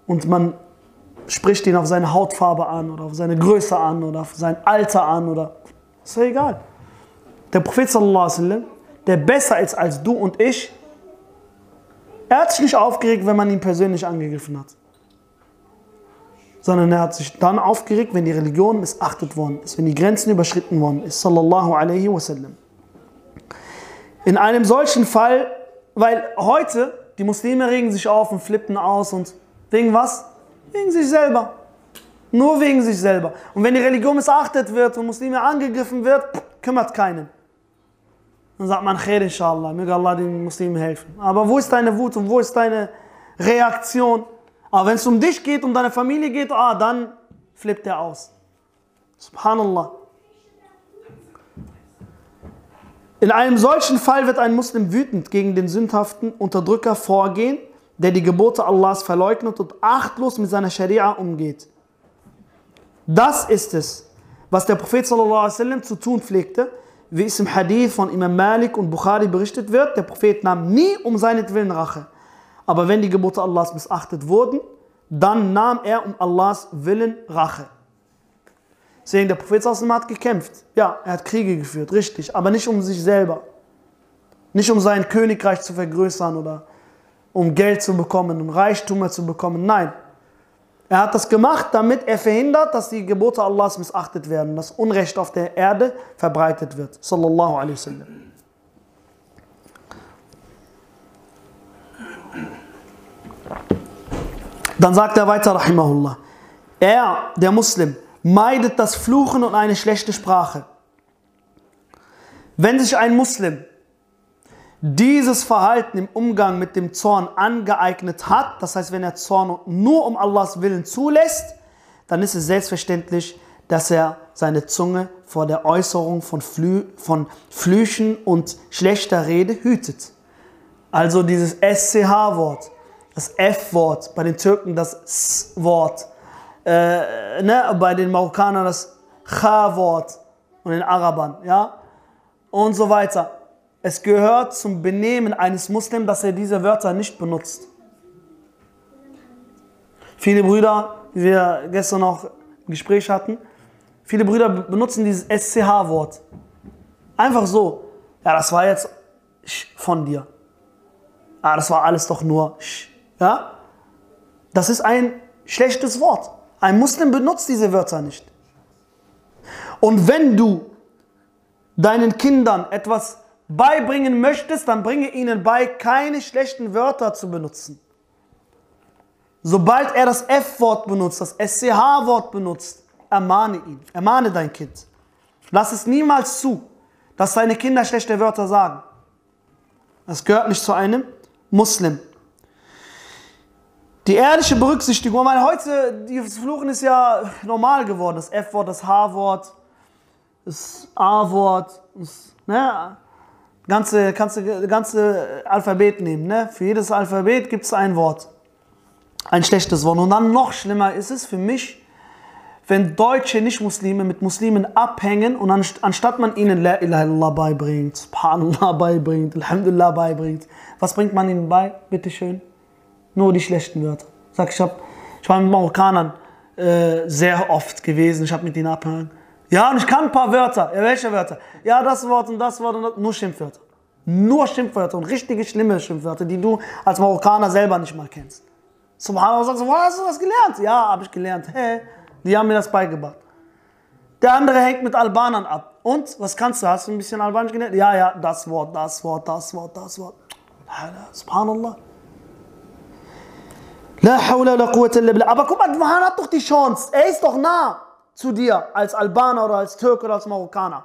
und man spricht ihn auf seine Hautfarbe an oder auf seine Größe an oder auf sein Alter an oder ist ja egal. Der Prophet sallallahu der besser ist als du und ich, er hat sich nicht aufgeregt, wenn man ihn persönlich angegriffen hat. Sondern er hat sich dann aufgeregt, wenn die Religion missachtet worden ist, wenn die Grenzen überschritten worden ist. Sallallahu alaihi wasallam. In einem solchen Fall, weil heute die Muslime regen sich auf und flippen aus und wegen was? Wegen sich selber. Nur wegen sich selber. Und wenn die Religion missachtet wird und Muslime angegriffen wird, kümmert keinen. Dann sagt man, Khair inshallah, möge Allah den Muslimen helfen. Aber wo ist deine Wut und wo ist deine Reaktion? Aber wenn es um dich geht, um deine Familie geht, ah, dann flippt er aus. Subhanallah. In einem solchen Fall wird ein Muslim wütend gegen den sündhaften Unterdrücker vorgehen, der die Gebote Allahs verleugnet und achtlos mit seiner Scharia umgeht. Das ist es, was der Prophet sallam, zu tun pflegte, wie es im Hadith von Imam Malik und Bukhari berichtet wird. Der Prophet nahm nie um seinetwillen Rache. Aber wenn die Gebote Allahs missachtet wurden, dann nahm er um Allahs Willen Rache. Deswegen, der Prophet hat gekämpft. Ja, er hat Kriege geführt, richtig, aber nicht um sich selber. Nicht um sein Königreich zu vergrößern oder um Geld zu bekommen, um Reichtümer zu bekommen. Nein, er hat das gemacht, damit er verhindert, dass die Gebote Allahs missachtet werden, dass Unrecht auf der Erde verbreitet wird. Sallallahu alaihi wasallam. Dann sagt er weiter, Rahimahullah. Er, der Muslim, meidet das Fluchen und eine schlechte Sprache. Wenn sich ein Muslim dieses Verhalten im Umgang mit dem Zorn angeeignet hat, das heißt, wenn er Zorn nur um Allahs Willen zulässt, dann ist es selbstverständlich, dass er seine Zunge vor der Äußerung von, Flü von Flüchen und schlechter Rede hütet. Also dieses SCH-Wort, das F-Wort, bei den Türken das S-Wort, äh, ne, bei den Marokkanern das Cha-Wort und den Arabern, ja, und so weiter. Es gehört zum Benehmen eines Muslims, dass er diese Wörter nicht benutzt. Viele Brüder, wie wir gestern noch ein Gespräch hatten, viele Brüder benutzen dieses SCH-Wort. Einfach so. Ja, das war jetzt von dir. Ah, das war alles doch nur. Ja? Das ist ein schlechtes Wort. Ein Muslim benutzt diese Wörter nicht. Und wenn du deinen Kindern etwas beibringen möchtest, dann bringe ihnen bei, keine schlechten Wörter zu benutzen. Sobald er das F-Wort benutzt, das SCH-Wort benutzt, ermahne ihn, ermahne dein Kind. Lass es niemals zu, dass deine Kinder schlechte Wörter sagen. Das gehört nicht zu einem Muslim. Die ehrliche Berücksichtigung, weil heute, das Fluchen ist ja normal geworden. Das F-Wort, das H-Wort, das A-Wort, das ne, ganze, ganze, ganze Alphabet nehmen. Ne? Für jedes Alphabet gibt es ein Wort ein schlechtes Wort. Und dann noch schlimmer ist es für mich, wenn deutsche Nicht-Muslime mit Muslimen abhängen und anstatt man ihnen La ilaha illallah beibringt, Subhanallah beibringt, Alhamdulillah beibringt, was bringt man ihnen bei? Bitte schön. Nur die schlechten Wörter. Sag, ich, hab, ich war mit Marokkanern äh, sehr oft gewesen, ich habe mit ihnen abhängen. Ja, und ich kann ein paar Wörter. Ja, welche Wörter? Ja, das Wort und das Wort und das. Nur Schimpfwörter. Nur Schimpfwörter und richtige schlimme Schimpfwörter, die du als Marokkaner selber nicht mal kennst. Subhanallah sagt so, wo hast du das gelernt? Ja, habe ich gelernt. Hey, die haben mir das beigebracht. Der andere hängt mit Albanern ab. Und, was kannst du? Hast du ein bisschen Albanisch gelernt? Ja, ja, das Wort, das Wort, das Wort, das Wort. Subhanallah. La hawla la quwwata illa billah. Aber guck mal, man hat doch die Chance. Er ist doch nah zu dir als Albaner oder als Türke oder als Marokkaner.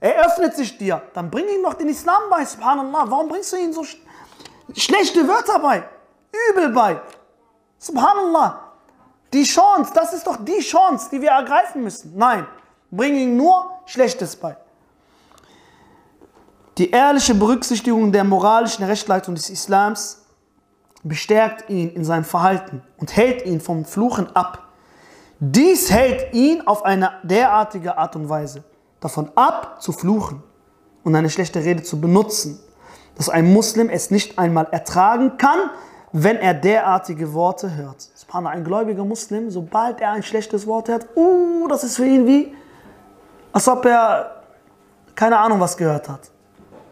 Er öffnet sich dir. Dann bring ihm doch den Islam bei, subhanallah. Warum bringst du ihm so sch schlechte Wörter bei? Übel bei. Subhanallah. Die Chance, das ist doch die Chance, die wir ergreifen müssen. Nein, bring ihm nur Schlechtes bei. Die ehrliche Berücksichtigung der moralischen Rechtleitung des Islams bestärkt ihn in seinem Verhalten und hält ihn vom Fluchen ab. Dies hält ihn auf eine derartige Art und Weise davon ab, zu fluchen und eine schlechte Rede zu benutzen, dass ein Muslim es nicht einmal ertragen kann, wenn er derartige Worte hört. Ein gläubiger Muslim, sobald er ein schlechtes Wort hört, uh, das ist für ihn wie, als ob er keine Ahnung was gehört hat.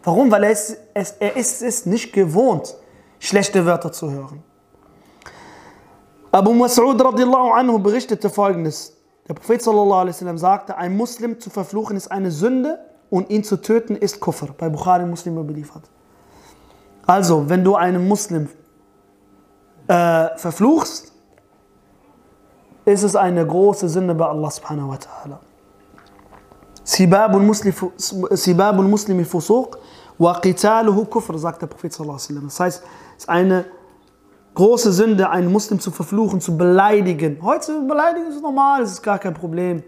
Warum? Weil er ist, es, er ist es nicht gewohnt, schlechte Wörter zu hören. Abu Mas'ud radiallahu anhu berichtete folgendes. Der Prophet sallallahu alaihi wasallam sagte, ein Muslim zu verfluchen ist eine Sünde und ihn zu töten ist Kufr. Bei Bukhari Muslim überliefert. Also, wenn du einen Muslim äh, verfluchst, ist es eine große Sünde bei Allah subhanahu wa ta'ala. Sibabul Muslimi Fusuq wa qitaluhu kufr, sagt der Prophet sallallahu. Das heißt, es ist eine große Sünde, einen Muslim zu verfluchen, zu beleidigen. Heute beleidigen ist normal, es ist gar kein Problem.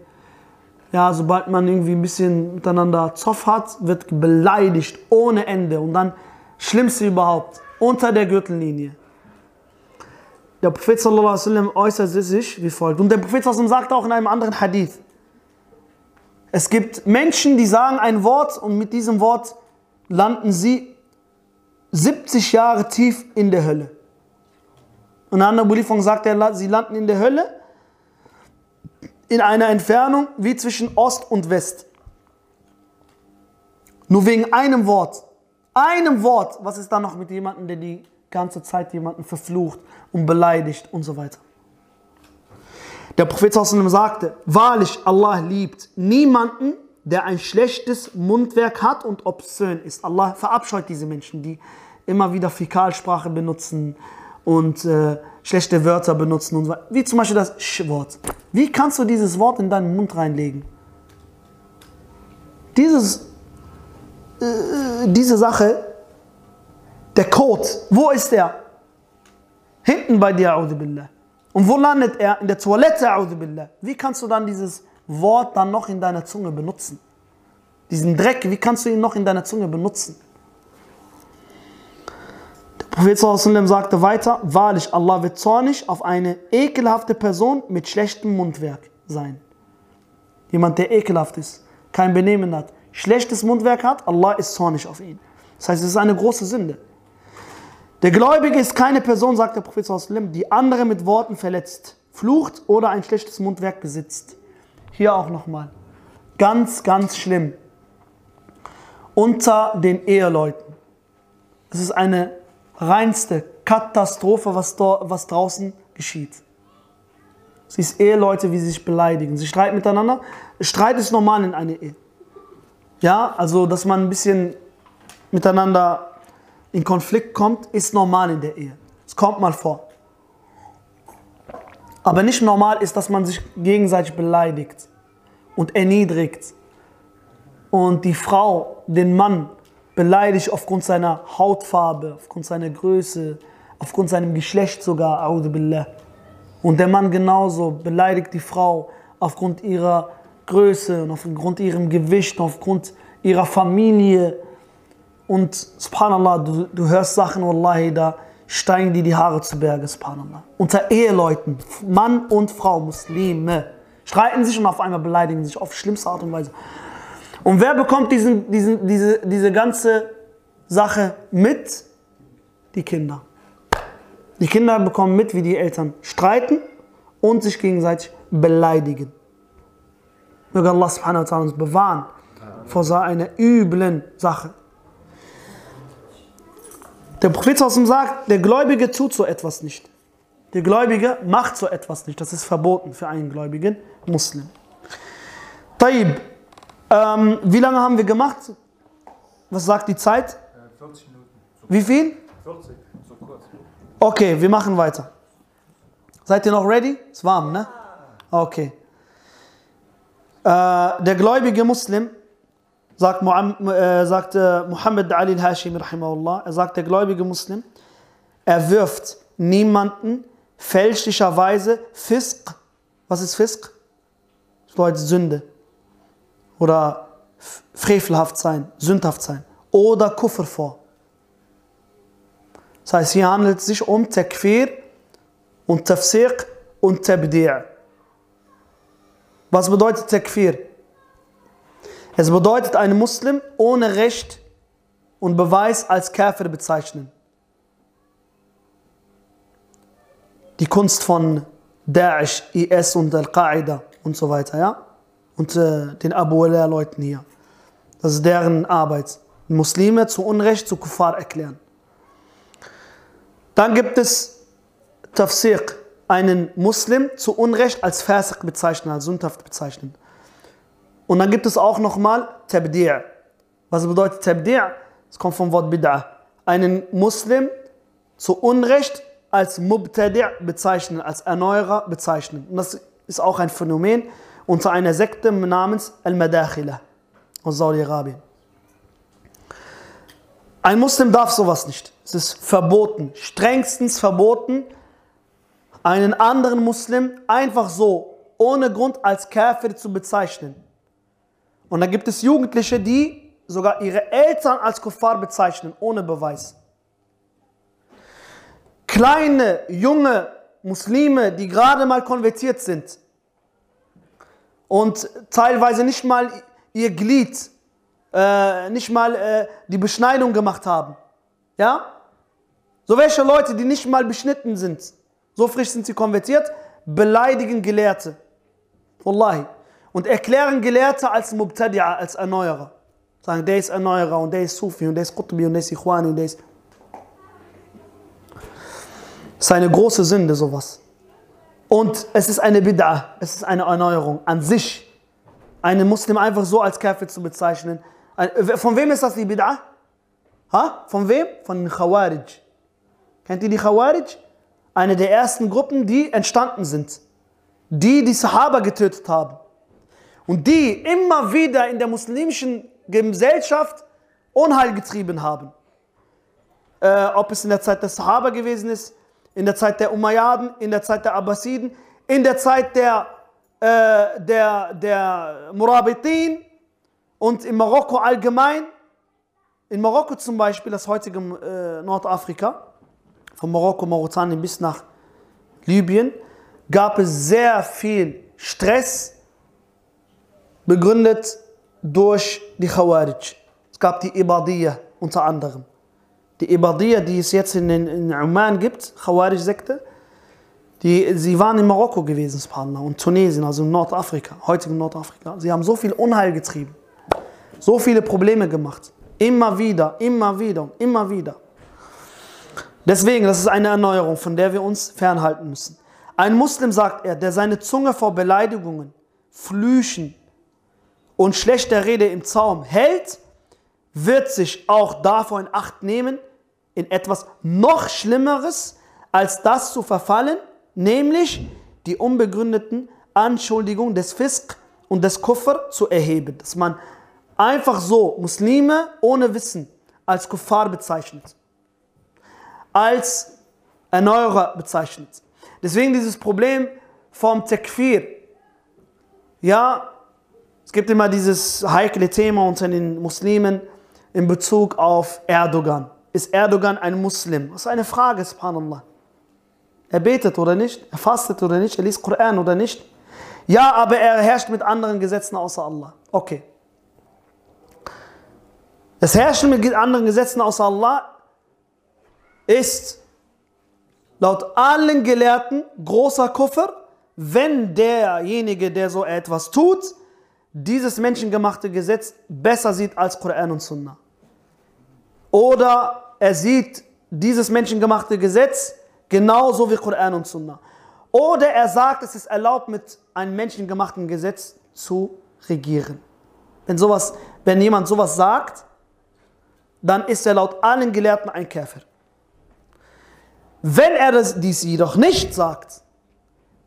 Ja, sobald man irgendwie ein bisschen miteinander Zoff hat, wird beleidigt ohne Ende. Und dann, schlimmste überhaupt, unter der Gürtellinie. Der Prophet sallallahu alaihi äußerte sich wie folgt. Und der Prophet sallallahu sagt auch in einem anderen Hadith. Es gibt Menschen, die sagen ein Wort und mit diesem Wort landen sie 70 Jahre tief in der Hölle. Und in einer anderen Überlieferung sagt er, sie landen in der Hölle in einer Entfernung wie zwischen Ost und West. Nur wegen einem Wort. Einem Wort. Was ist da noch mit jemandem, der die ganze Zeit jemanden verflucht und beleidigt und so weiter. Der Prophet sagte, wahrlich Allah liebt niemanden, der ein schlechtes Mundwerk hat und obszön ist. Allah verabscheut diese Menschen, die immer wieder Fäkalsprache benutzen und äh, schlechte Wörter benutzen und so. Wie zum Beispiel das Sch-Wort. Wie kannst du dieses Wort in deinen Mund reinlegen? Dieses, äh, diese Sache der Code, wo ist er? Hinten bei dir, billah. Und wo landet er? In der Toilette, billah. Wie kannst du dann dieses Wort dann noch in deiner Zunge benutzen? Diesen Dreck, wie kannst du ihn noch in deiner Zunge benutzen? Der Prophet sagte weiter, wahrlich, Allah wird zornig auf eine ekelhafte Person mit schlechtem Mundwerk sein. Jemand, der ekelhaft ist, kein Benehmen hat, schlechtes Mundwerk hat, Allah ist zornig auf ihn. Das heißt, es ist eine große Sünde. Der Gläubige ist keine Person, sagt der Prophet, die andere mit Worten verletzt, flucht oder ein schlechtes Mundwerk besitzt. Hier auch nochmal. Ganz, ganz schlimm. Unter den Eheleuten. Es ist eine reinste Katastrophe, was, do, was draußen geschieht. Siehst Eheleute, wie sie sich beleidigen. Sie streiten miteinander. Streit ist normal in einer Ehe. Ja, also dass man ein bisschen miteinander in Konflikt kommt, ist normal in der Ehe. Es kommt mal vor. Aber nicht normal ist, dass man sich gegenseitig beleidigt und erniedrigt und die Frau den Mann beleidigt aufgrund seiner Hautfarbe, aufgrund seiner Größe, aufgrund seinem Geschlecht sogar. Und der Mann genauso beleidigt die Frau aufgrund ihrer Größe und aufgrund ihrem Gewicht, aufgrund ihrer Familie. Und subhanallah, du, du hörst Sachen, wallahi, da steigen dir die Haare zu Berge, subhanallah. Unter Eheleuten, Mann und Frau, Muslime, streiten sich und auf einmal beleidigen sich auf schlimmste Art und Weise. Und wer bekommt diesen, diesen, diese, diese ganze Sache mit? Die Kinder. Die Kinder bekommen mit, wie die Eltern streiten und sich gegenseitig beleidigen. Möge Allah subhanahu wa ta'ala uns bewahren vor so einer üblen Sache. Der Prophet sagt, der Gläubige tut so etwas nicht. Der Gläubige macht so etwas nicht. Das ist verboten für einen gläubigen Muslim. Taib, ähm, wie lange haben wir gemacht? Was sagt die Zeit? 40 Minuten. Wie viel? 40, so kurz. Okay, wir machen weiter. Seid ihr noch ready? Ist warm, ne? Okay. Äh, der gläubige Muslim sagt, äh, sagt äh, Muhammad Ali al-Hashimi, er sagt, der gläubige Muslim, er wirft niemanden fälschlicherweise Fisk, was ist Fisk? Das bedeutet Sünde. Oder frevelhaft sein, sündhaft sein. Oder Kuffer vor. Das heißt, hier handelt es sich um Takfir und Tafsiq und Tabdi'. Was bedeutet Takfir? Es bedeutet, einen Muslim ohne Recht und Beweis als Kafir bezeichnen. Die Kunst von Daesh, IS und Al-Qaida und so weiter, ja? Und äh, den Abu Leuten hier. Das ist deren Arbeit. Muslime zu Unrecht zu Kuffar erklären. Dann gibt es Tafsiq, einen Muslim zu Unrecht als Fasiq bezeichnen, als sündhaft bezeichnen. Und dann gibt es auch nochmal Tabdi'. Was bedeutet Tabdi'? Es kommt vom Wort Bid'ah. Einen Muslim zu Unrecht als Mubtadi' bezeichnen, als Erneuerer bezeichnen. Und das ist auch ein Phänomen unter einer Sekte namens Al-Madakhila aus Saudi-Arabien. Ein Muslim darf sowas nicht. Es ist verboten, strengstens verboten, einen anderen Muslim einfach so, ohne Grund als Kafir zu bezeichnen. Und da gibt es Jugendliche, die sogar ihre Eltern als Kuffar bezeichnen, ohne Beweis. Kleine, junge Muslime, die gerade mal konvertiert sind und teilweise nicht mal ihr Glied, äh, nicht mal äh, die Beschneidung gemacht haben. Ja? So welche Leute, die nicht mal beschnitten sind, so frisch sind sie konvertiert, beleidigen Gelehrte. Wallahi und erklären Gelehrte als Mubtadi'a, als Erneuerer. Sagen, der ist Erneuerer und der ist Sufi und der ist Qutbi und der ist Ikhwani und der ist... Das ist eine große Sünde, sowas. Und es ist eine Bid'ah, es ist eine Erneuerung an sich. Einen Muslim einfach so als Kafir zu bezeichnen. Von wem ist das die Bid'ah? Ha? Von wem? Von den Khawarij. Kennt ihr die Khawarij? Eine der ersten Gruppen, die entstanden sind. Die die Sahaba getötet haben und die immer wieder in der muslimischen Gesellschaft Unheil getrieben haben. Äh, ob es in der Zeit der Sahaba gewesen ist, in der Zeit der Umayyaden, in der Zeit der Abbasiden, in der Zeit der, äh, der, der Murabitin und in Marokko allgemein. In Marokko zum Beispiel, das heutige äh, Nordafrika, von Marokko, Mauretanien bis nach Libyen, gab es sehr viel Stress, begründet durch die Khawarij. Es gab die Ibadiyya unter anderem. Die Ibadiyya, die es jetzt in, in Oman gibt, Khawarij-Sekte, sie waren in Marokko gewesen, Subhanallah, und Tunesien, also in Nordafrika, heutigen Nordafrika. Sie haben so viel Unheil getrieben, so viele Probleme gemacht. Immer wieder, immer wieder und immer wieder. Deswegen, das ist eine Erneuerung, von der wir uns fernhalten müssen. Ein Muslim, sagt er, der seine Zunge vor Beleidigungen, Flüchen und schlechter Rede im Zaum hält, wird sich auch davor in Acht nehmen, in etwas noch Schlimmeres als das zu verfallen, nämlich die unbegründeten Anschuldigungen des Fisk und des Kuffer zu erheben. Dass man einfach so Muslime ohne Wissen als Kuffar bezeichnet, als Erneuerer bezeichnet. Deswegen dieses Problem vom Tekfir. Ja, es gibt immer dieses heikle Thema unter den Muslimen in Bezug auf Erdogan. Ist Erdogan ein Muslim? Das ist eine Frage, subhanallah. Er betet oder nicht? Er fastet oder nicht? Er liest Koran oder nicht? Ja, aber er herrscht mit anderen Gesetzen außer Allah. Okay. Das Herrschen mit anderen Gesetzen außer Allah ist laut allen Gelehrten großer Kuffer, wenn derjenige, der so etwas tut, dieses menschengemachte Gesetz besser sieht als Koran und Sunnah. Oder er sieht dieses menschengemachte Gesetz genauso wie Koran und Sunnah. Oder er sagt, es ist erlaubt, mit einem menschengemachten Gesetz zu regieren. Wenn, sowas, wenn jemand sowas sagt, dann ist er laut allen Gelehrten ein Käfer. Wenn er das, dies jedoch nicht sagt,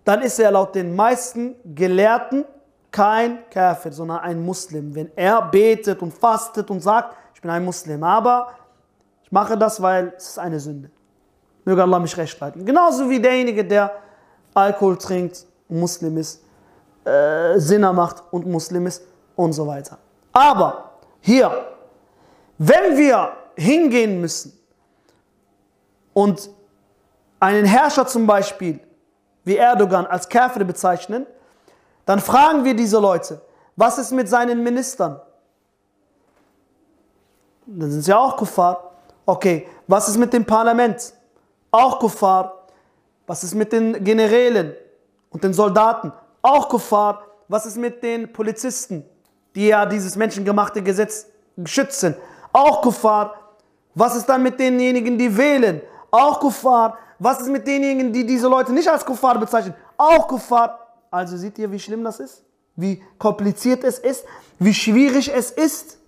dann ist er laut den meisten Gelehrten kein Käfer, sondern ein Muslim. Wenn er betet und fastet und sagt, ich bin ein Muslim, aber ich mache das, weil es ist eine Sünde. Möge Allah mich recht leiten. Genauso wie derjenige, der Alkohol trinkt Muslim ist, äh, Sinner macht und Muslim ist und so weiter. Aber hier, wenn wir hingehen müssen und einen Herrscher zum Beispiel wie Erdogan als Kafir bezeichnen, dann fragen wir diese Leute, was ist mit seinen Ministern? Dann sind sie auch Kuffar. Okay, was ist mit dem Parlament? Auch Kuffar. Was ist mit den Generälen und den Soldaten? Auch Kuffar. Was ist mit den Polizisten, die ja dieses menschengemachte Gesetz schützen? Auch Kuffar. Was ist dann mit denjenigen, die wählen? Auch Kuffar. Was ist mit denjenigen, die diese Leute nicht als Kuffar bezeichnen? Auch Kuffar. Also seht ihr, wie schlimm das ist? Wie kompliziert es ist? Wie schwierig es ist?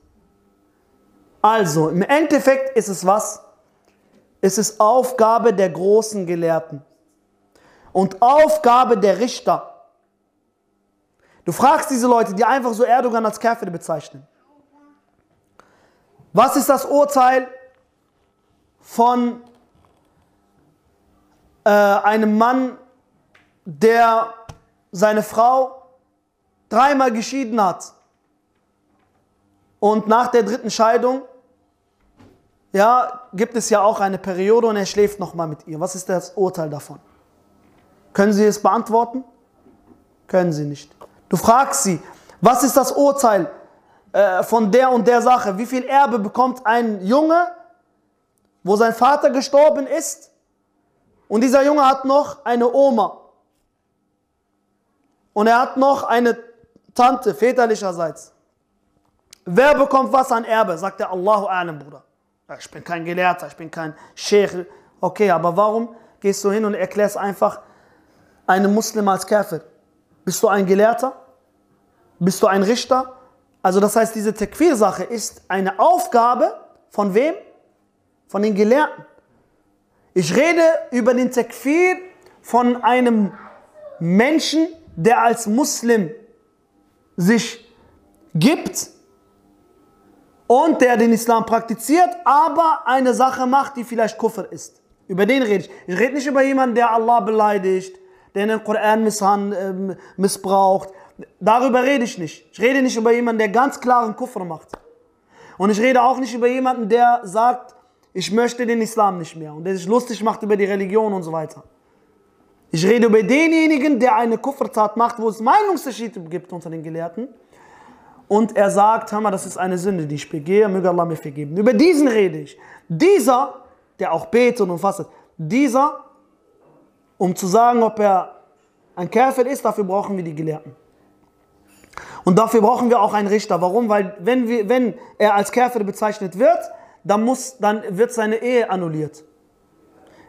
Also, im Endeffekt ist es was? Es ist Aufgabe der großen Gelehrten und Aufgabe der Richter. Du fragst diese Leute, die einfach so Erdogan als Kafir bezeichnen. Was ist das Urteil von äh, einem Mann, der seine Frau dreimal geschieden hat und nach der dritten Scheidung ja, gibt es ja auch eine Periode und er schläft nochmal mit ihr. Was ist das Urteil davon? Können Sie es beantworten? Können Sie nicht. Du fragst sie, was ist das Urteil äh, von der und der Sache? Wie viel Erbe bekommt ein Junge, wo sein Vater gestorben ist und dieser Junge hat noch eine Oma und er hat noch eine Tante väterlicherseits. Wer bekommt was an Erbe? Sagt er Allahu A'lam, Bruder. Ich bin kein Gelehrter, ich bin kein Sheikh. Okay, aber warum gehst du hin und erklärst einfach einen Muslim als Kafir? Bist du ein Gelehrter? Bist du ein Richter? Also das heißt, diese Tekfir-Sache ist eine Aufgabe von wem? Von den Gelehrten. Ich rede über den Tekfir von einem Menschen, der als Muslim sich gibt und der den Islam praktiziert, aber eine Sache macht, die vielleicht Kufr ist. Über den rede ich. Ich rede nicht über jemanden, der Allah beleidigt, der den Koran ähm, missbraucht. Darüber rede ich nicht. Ich rede nicht über jemanden, der ganz klaren Kufr macht. Und ich rede auch nicht über jemanden, der sagt, ich möchte den Islam nicht mehr und der sich lustig macht über die Religion und so weiter. Ich rede über denjenigen, der eine Kufrtat macht, wo es Meinungsunterschiede gibt unter den Gelehrten und er sagt, mal, das ist eine Sünde, die ich begehe, möge Allah mir vergeben. Über diesen rede ich. Dieser, der auch betet und fastet, dieser, um zu sagen, ob er ein Käfer ist, dafür brauchen wir die Gelehrten. Und dafür brauchen wir auch einen Richter. Warum? Weil wenn, wir, wenn er als Käfer bezeichnet wird, dann, muss, dann wird seine Ehe annulliert.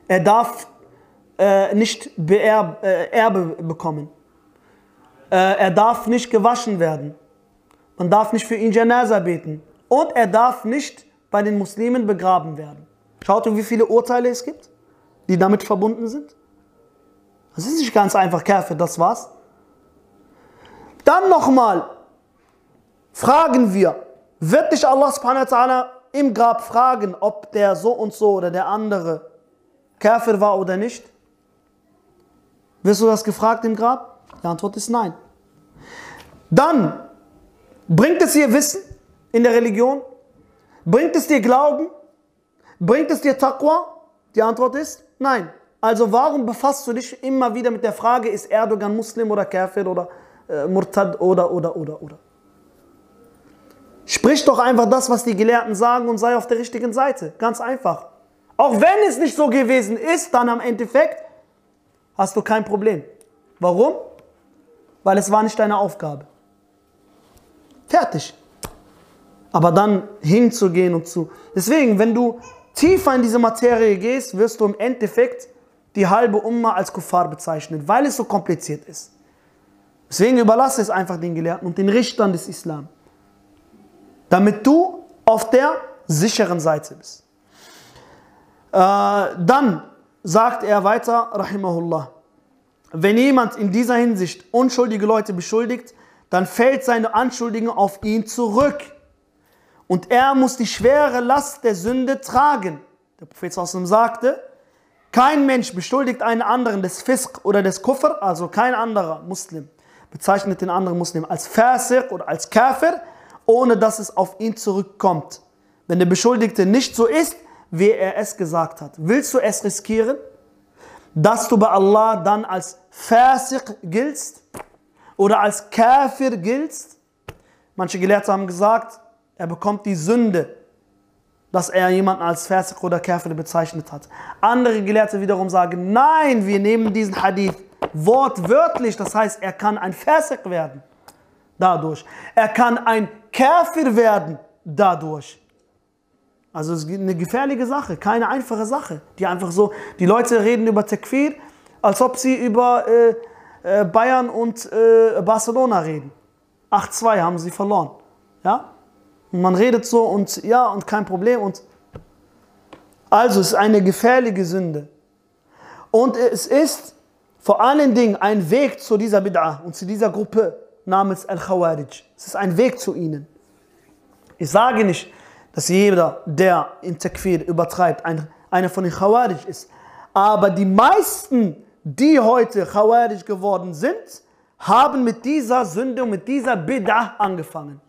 Er darf äh, nicht Beerb, äh, Erbe bekommen. Äh, er darf nicht gewaschen werden. Man darf nicht für ihn Janaza beten. Und er darf nicht bei den Muslimen begraben werden. Schaut ihr, wie viele Urteile es gibt, die damit verbunden sind? Das ist nicht ganz einfach, Kafir, das war's. Dann nochmal fragen wir, wird dich Allah subhanahu wa im Grab fragen, ob der so und so oder der andere Kafir war oder nicht? Wirst du das gefragt im Grab? Die Antwort ist nein. Dann bringt es dir Wissen in der Religion? Bringt es dir Glauben? Bringt es dir Taqwa? Die Antwort ist nein. Also warum befasst du dich immer wieder mit der Frage, ist Erdogan Muslim oder Kafir oder äh, Murtad oder, oder, oder, oder? Sprich doch einfach das, was die Gelehrten sagen und sei auf der richtigen Seite. Ganz einfach. Auch wenn es nicht so gewesen ist, dann am Endeffekt hast du kein Problem. Warum? Weil es war nicht deine Aufgabe. Fertig. Aber dann hinzugehen und zu. Deswegen, wenn du tiefer in diese Materie gehst, wirst du im Endeffekt die halbe Umma als Kuffar bezeichnen, weil es so kompliziert ist. Deswegen überlasse es einfach den Gelehrten und den Richtern des Islam. Damit du auf der sicheren Seite bist. Äh, dann sagt er weiter, Rahimahullah, wenn jemand in dieser Hinsicht unschuldige Leute beschuldigt, dann fällt seine Anschuldigung auf ihn zurück. Und er muss die schwere Last der Sünde tragen. Der Prophet sagte, kein Mensch beschuldigt einen anderen des Fisk oder des Kufr, also kein anderer Muslim bezeichnet den anderen Muslim als Fasiq oder als Kafir, ohne dass es auf ihn zurückkommt. Wenn der Beschuldigte nicht so ist, wie er es gesagt hat. Willst du es riskieren, dass du bei Allah dann als Fasiq giltst oder als Kafir giltst? Manche Gelehrte haben gesagt, er bekommt die Sünde, dass er jemanden als Fasiq oder Kafir bezeichnet hat. Andere Gelehrte wiederum sagen, nein, wir nehmen diesen Hadith wortwörtlich, das heißt, er kann ein Fasiq werden dadurch. Er kann ein Kafir werden dadurch. Also es ist eine gefährliche Sache, keine einfache Sache. Die einfach so, die Leute reden über Takfir, als ob sie über äh, äh, Bayern und äh, Barcelona reden. 8-2 haben sie verloren. Ja? Und man redet so und ja und kein Problem. Und also es ist eine gefährliche Sünde. Und es ist vor allen Dingen ein Weg zu dieser Bid'ah und zu dieser Gruppe namens Al-Khawarij. Es ist ein Weg zu ihnen. Ich sage nicht, dass jeder, der in Takfir übertreibt, ein, einer von den Khawarij ist. Aber die meisten, die heute Khawarij geworden sind, haben mit dieser Sünde und mit dieser Bid'ah angefangen.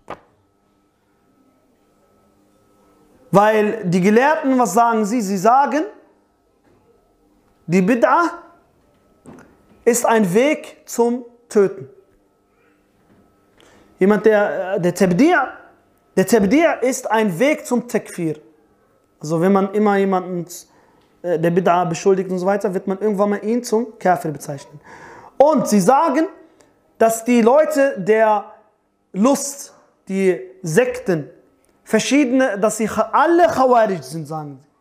Weil die Gelehrten, was sagen sie? Sie sagen, die Bid'ah ist ein Weg zum Töten. Jemand, der, der Tabdi' der Tabdi' ist ein Weg zum Takfir. Also wenn man immer jemanden äh, der Bid'ah beschuldigt und so weiter, wird man irgendwann mal ihn zum Kafir bezeichnen. Und sie sagen, dass die Leute der Lust, die Sekten, verschiedene, dass sie alle Khawarij sind, sagen sie.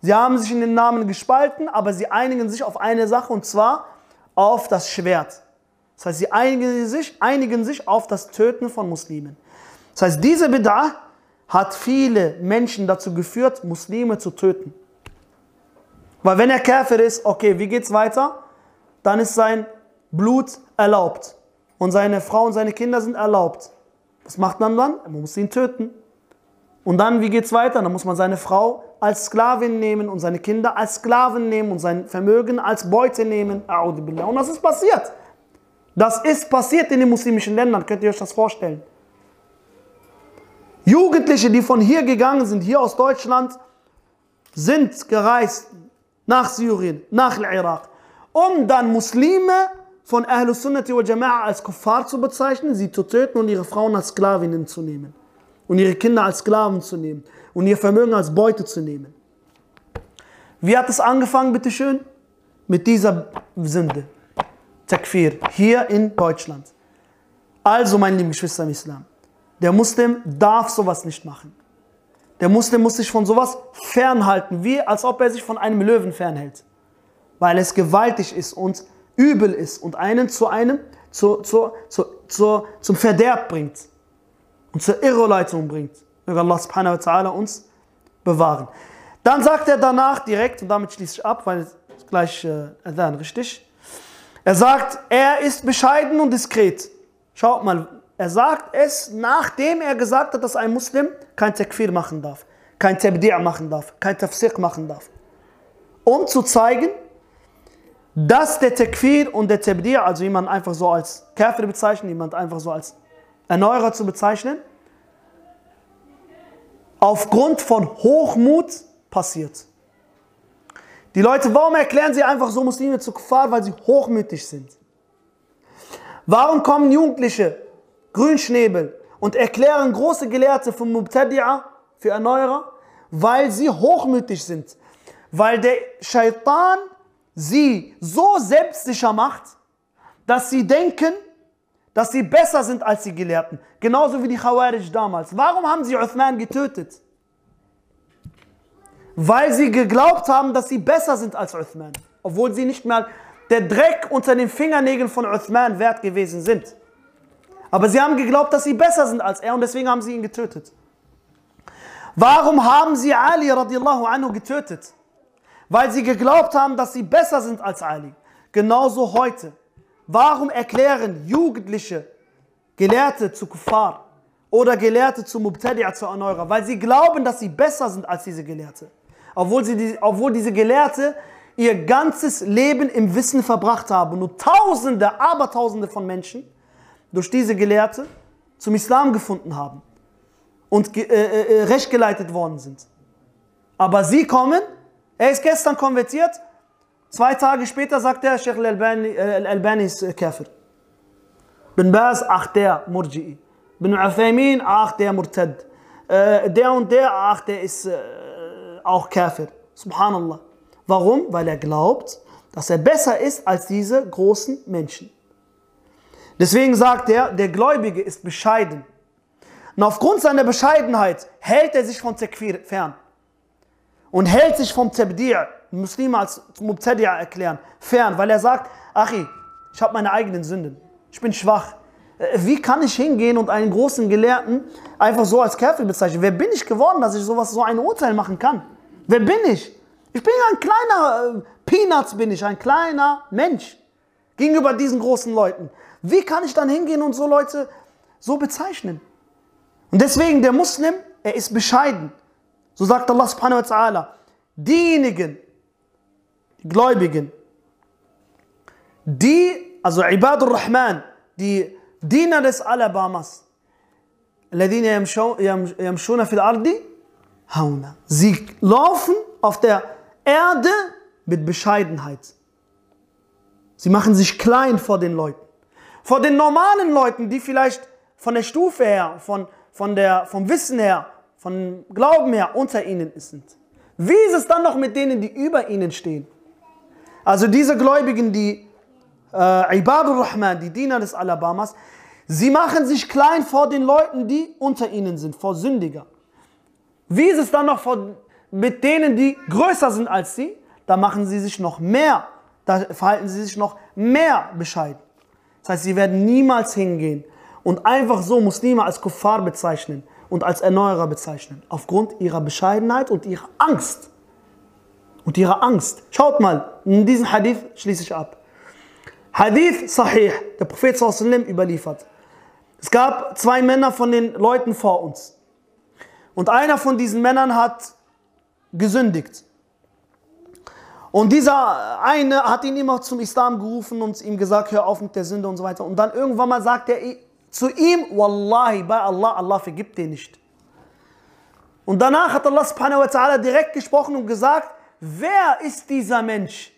Sie haben sich in den Namen gespalten, aber sie einigen sich auf eine Sache und zwar auf das Schwert. Das heißt, sie einigen sich, einigen sich auf das Töten von Muslimen. Das heißt, diese Bid'ah hat viele Menschen dazu geführt, Muslime zu töten. Weil wenn er Käfer ist, okay, wie geht's weiter? Dann ist sein Blut erlaubt. Und seine Frau und seine Kinder sind erlaubt. Was macht man dann? Man muss ihn töten. Und dann, wie geht es weiter? Dann muss man seine Frau als Sklavin nehmen und seine Kinder als Sklaven nehmen und sein Vermögen als Beute nehmen. Und das ist passiert. Das ist passiert in den muslimischen Ländern. Könnt ihr euch das vorstellen? Jugendliche, die von hier gegangen sind, hier aus Deutschland, sind gereist nach Syrien, nach Irak, um dann Muslime von Ahlus Sunnati wal Jama'a als Kuffar zu bezeichnen, sie zu töten und ihre Frauen als Sklavinnen zu nehmen. Und ihre Kinder als Sklaven zu nehmen. Und ihr Vermögen als Beute zu nehmen. Wie hat es angefangen, bitteschön? Mit dieser Sünde. Takfir. Hier in Deutschland. Also, meine lieben Geschwister im Islam. Der Muslim darf sowas nicht machen. Der Muslim muss sich von sowas fernhalten, wie als ob er sich von einem Löwen fernhält. weil es gewaltig ist und übel ist und einen zu einem zu, zu, zu, zu, zum Verderb bringt und zur Irreleitung bringt. Möge Allah subhanahu wa ta'ala uns bewahren. Dann sagt er danach direkt, und damit schließe ich ab, weil es gleich äh, Adhan, richtig? Er sagt, er ist bescheiden und diskret. Schaut mal, er sagt es, nachdem er gesagt hat, dass ein Muslim kein Takfir machen darf, kein Tabdi' machen darf, kein Tafsir machen darf. Um zu zeigen, dass der Takfir und der Tabdi', also jemand einfach so als Kafir bezeichnen, jemand einfach so als Erneuerer zu bezeichnen, aufgrund von Hochmut passiert. Die Leute, warum erklären sie einfach so Muslime zu Kuffar? Weil sie hochmütig sind. Warum kommen Jugendliche, Grünschnäbel, und erklären große Gelehrte von Mubtadi'a für Erneuerer? Weil sie hochmütig sind. Weil der Shaitan sie so selbstsicher macht, dass sie denken, dass sie besser sind als die Gelehrten. Genauso wie die Khawarij damals. Warum haben sie Uthman getötet? Weil sie geglaubt haben, dass sie besser sind als Uthman. Obwohl sie nicht mehr der Dreck unter den Fingernägeln von Uthman wert gewesen sind. Aber sie haben geglaubt, dass sie besser sind als er und deswegen haben sie ihn getötet. Warum haben sie Ali radiallahu anhu getötet? Weil sie geglaubt haben, dass sie besser sind als Ali. Genauso heute. Warum erklären Jugendliche Gelehrte zu Kuffar oder Gelehrte zu Mubtadi'a, zu Erneuerer? Weil sie glauben, dass sie besser sind als diese Gelehrte. Obwohl, sie die, obwohl diese Gelehrte ihr ganzes Leben im Wissen verbracht haben. Nur Tausende, Abertausende von Menschen durch diese Gelehrte zum Islam gefunden haben und äh, äh, recht geleitet worden sind. Aber sie kommen, er ist gestern konvertiert, Zwei Tage später sagt er, Sheikh Al-Albani, äh, Al-Albani ist äh, Kafir. Bin Baz, ach der Murji'i. Bin Uthaymin, ach der Murtad. Äh, der und der, ach der ist auch Kafir. Subhanallah. Warum? Weil er glaubt, dass er besser ist als diese großen Menschen. Deswegen sagt er, der Gläubige ist bescheiden. Und aufgrund seiner Bescheidenheit hält er sich von Tekfir fern. Und hält sich vom Tabdi' Muslime als Mubtadi'a erklären, fern, weil er sagt, Achi, ich habe meine eigenen Sünden, ich bin schwach. Äh, wie kann ich hingehen und einen großen Gelehrten einfach so als Kafir bezeichnen? Wer bin ich geworden, dass ich sowas, so ein Urteil machen kann? Wer bin ich? Ich bin ein kleiner, äh, Peanuts bin ich, ein kleiner Mensch gegenüber diesen großen Leuten. Wie kann ich dann hingehen und so Leute so bezeichnen? Und deswegen, der Muslim, er ist bescheiden. So sagt Allah subhanahu wa ta'ala, diejenigen, die Gläubigen, die, also Ibadur Rahman, die Diener des Alabamas, يمشون في الأرض هونا. Sie laufen auf der Erde mit Bescheidenheit. Sie machen sich klein vor den Leuten. Vor den normalen Leuten, die vielleicht von der Stufe her, von, von der, vom Wissen her, vom Glauben her unter ihnen sind. Wie ist es dann noch mit denen, die über ihnen stehen? Also diese Gläubigen, die äh, Ibadur Rahman, die Diener des Alabamas, sie machen sich klein vor den Leuten, die unter ihnen sind, vor Sündiger. Wie ist es dann noch vor, mit denen, die größer sind als sie? Da machen sie sich noch mehr, da verhalten sie sich noch mehr bescheiden. Das heißt, sie werden niemals hingehen und einfach so Muslime als Kuffar bezeichnen und als Erneuerer bezeichnen, aufgrund ihrer Bescheidenheit und ihrer Angst und ihrer Angst. Schaut mal, in diesem Hadith schließe ich ab. Hadith Sahih, der Prophet sallam überliefert. Es gab zwei Männer von den Leuten vor uns. Und einer von diesen Männern hat gesündigt. Und dieser eine hat ihn immer zum Islam gerufen und ihm gesagt, hör auf mit der Sünde und so weiter. Und dann irgendwann mal sagt er zu ihm, Wallahi, bei Allah, Allah vergibt dir nicht. Und danach hat Allah subhanahu wa ta'ala direkt gesprochen und gesagt, wer ist dieser Mensch,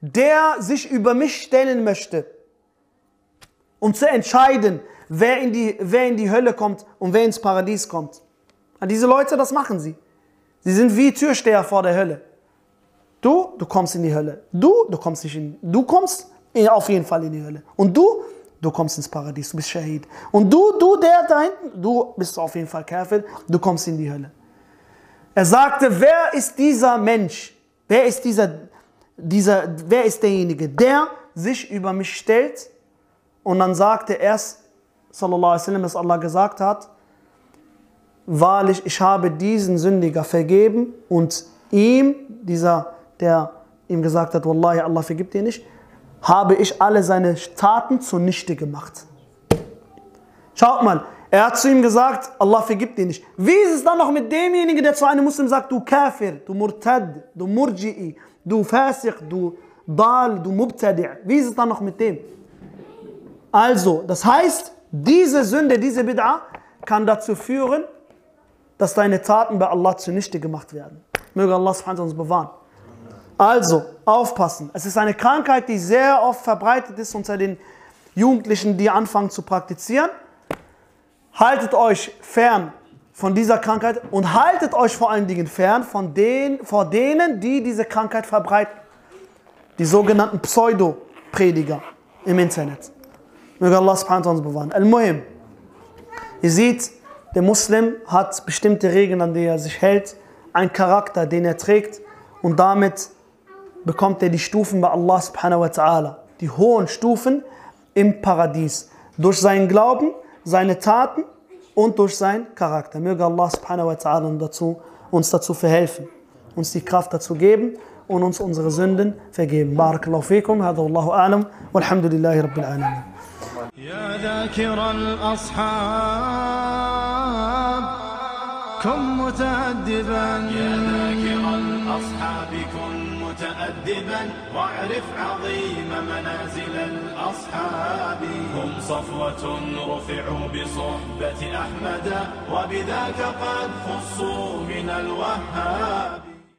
der sich über mich stellen möchte, um zu entscheiden, wer in die, wer in die Hölle kommt und wer ins Paradies kommt. Und diese Leute, das machen sie. Sie sind wie Türsteher vor der Hölle. Du, du kommst in die Hölle. Du, du kommst nicht in, du kommst auf jeden Fall in die Hölle. Und du, du kommst ins Paradies, du bist Shahid. Und du, du, der da hinten, du bist auf jeden Fall Kafir, du kommst in die Hölle. Er sagte, wer ist dieser Mensch? Wer ist dieser, dieser, wer ist derjenige, der sich über mich stellt und dann sagte erst, sallallahu alaihi wasallam, dass Allah gesagt hat, wahrlich, ich habe diesen Sündiger vergeben und ihm, dieser, der ihm gesagt hat, Wallahi, Allah vergibt dir nicht, habe ich alle seine Taten zunichte gemacht. Schaut mal, er hat zu ihm gesagt, Allah vergibt dir nicht. Wie ist es dann noch mit demjenigen, der zu einem Muslim sagt, du Kafir, du Murtad, du Murji'i, du Fasiq, du Dal, du Mubtadi'. Wie ist es dann noch mit dem? Also, das heißt, diese Sünde, diese Bid'a kann dazu führen, dass deine Taten bei Allah zunichte gemacht werden. Möge Allah uns bewahren. Also, aufpassen. Es ist eine Krankheit, die sehr oft verbreitet ist unter den Jugendlichen, die anfangen zu praktizieren. Haltet euch fern von dieser Krankheit und haltet euch vor allen Dingen fern von den, vor denen, die diese Krankheit verbreiten. Die sogenannten Pseudo-Prediger im Internet. Möge Allah uns bewahren. Al-Muhim. Ihr seht, der Muslim hat bestimmte Regeln, an die er sich hält, einen Charakter, den er trägt und damit bekommt er die Stufen bei Allah subhanahu wa ta'ala, die hohen Stufen im Paradies. Durch seinen Glauben, seine Taten und durch seinen Charakter. Möge Allah subhanahu wa ta'ala dazu, uns dazu verhelfen, uns die Kraft dazu geben und uns unsere Sünden vergeben. Barakallahu fikum, hada Allahu alam, walhamdulillahi rabbil alamin. يا ذاكر الأصحاب كن متأدبا يا ذاكر الأصحاب كن متأدبا واعرف عظيم منازل الأصحاب. هم صفوة رفعوا بصحبة أحمد وبذاك قد خصوا من الوهاب.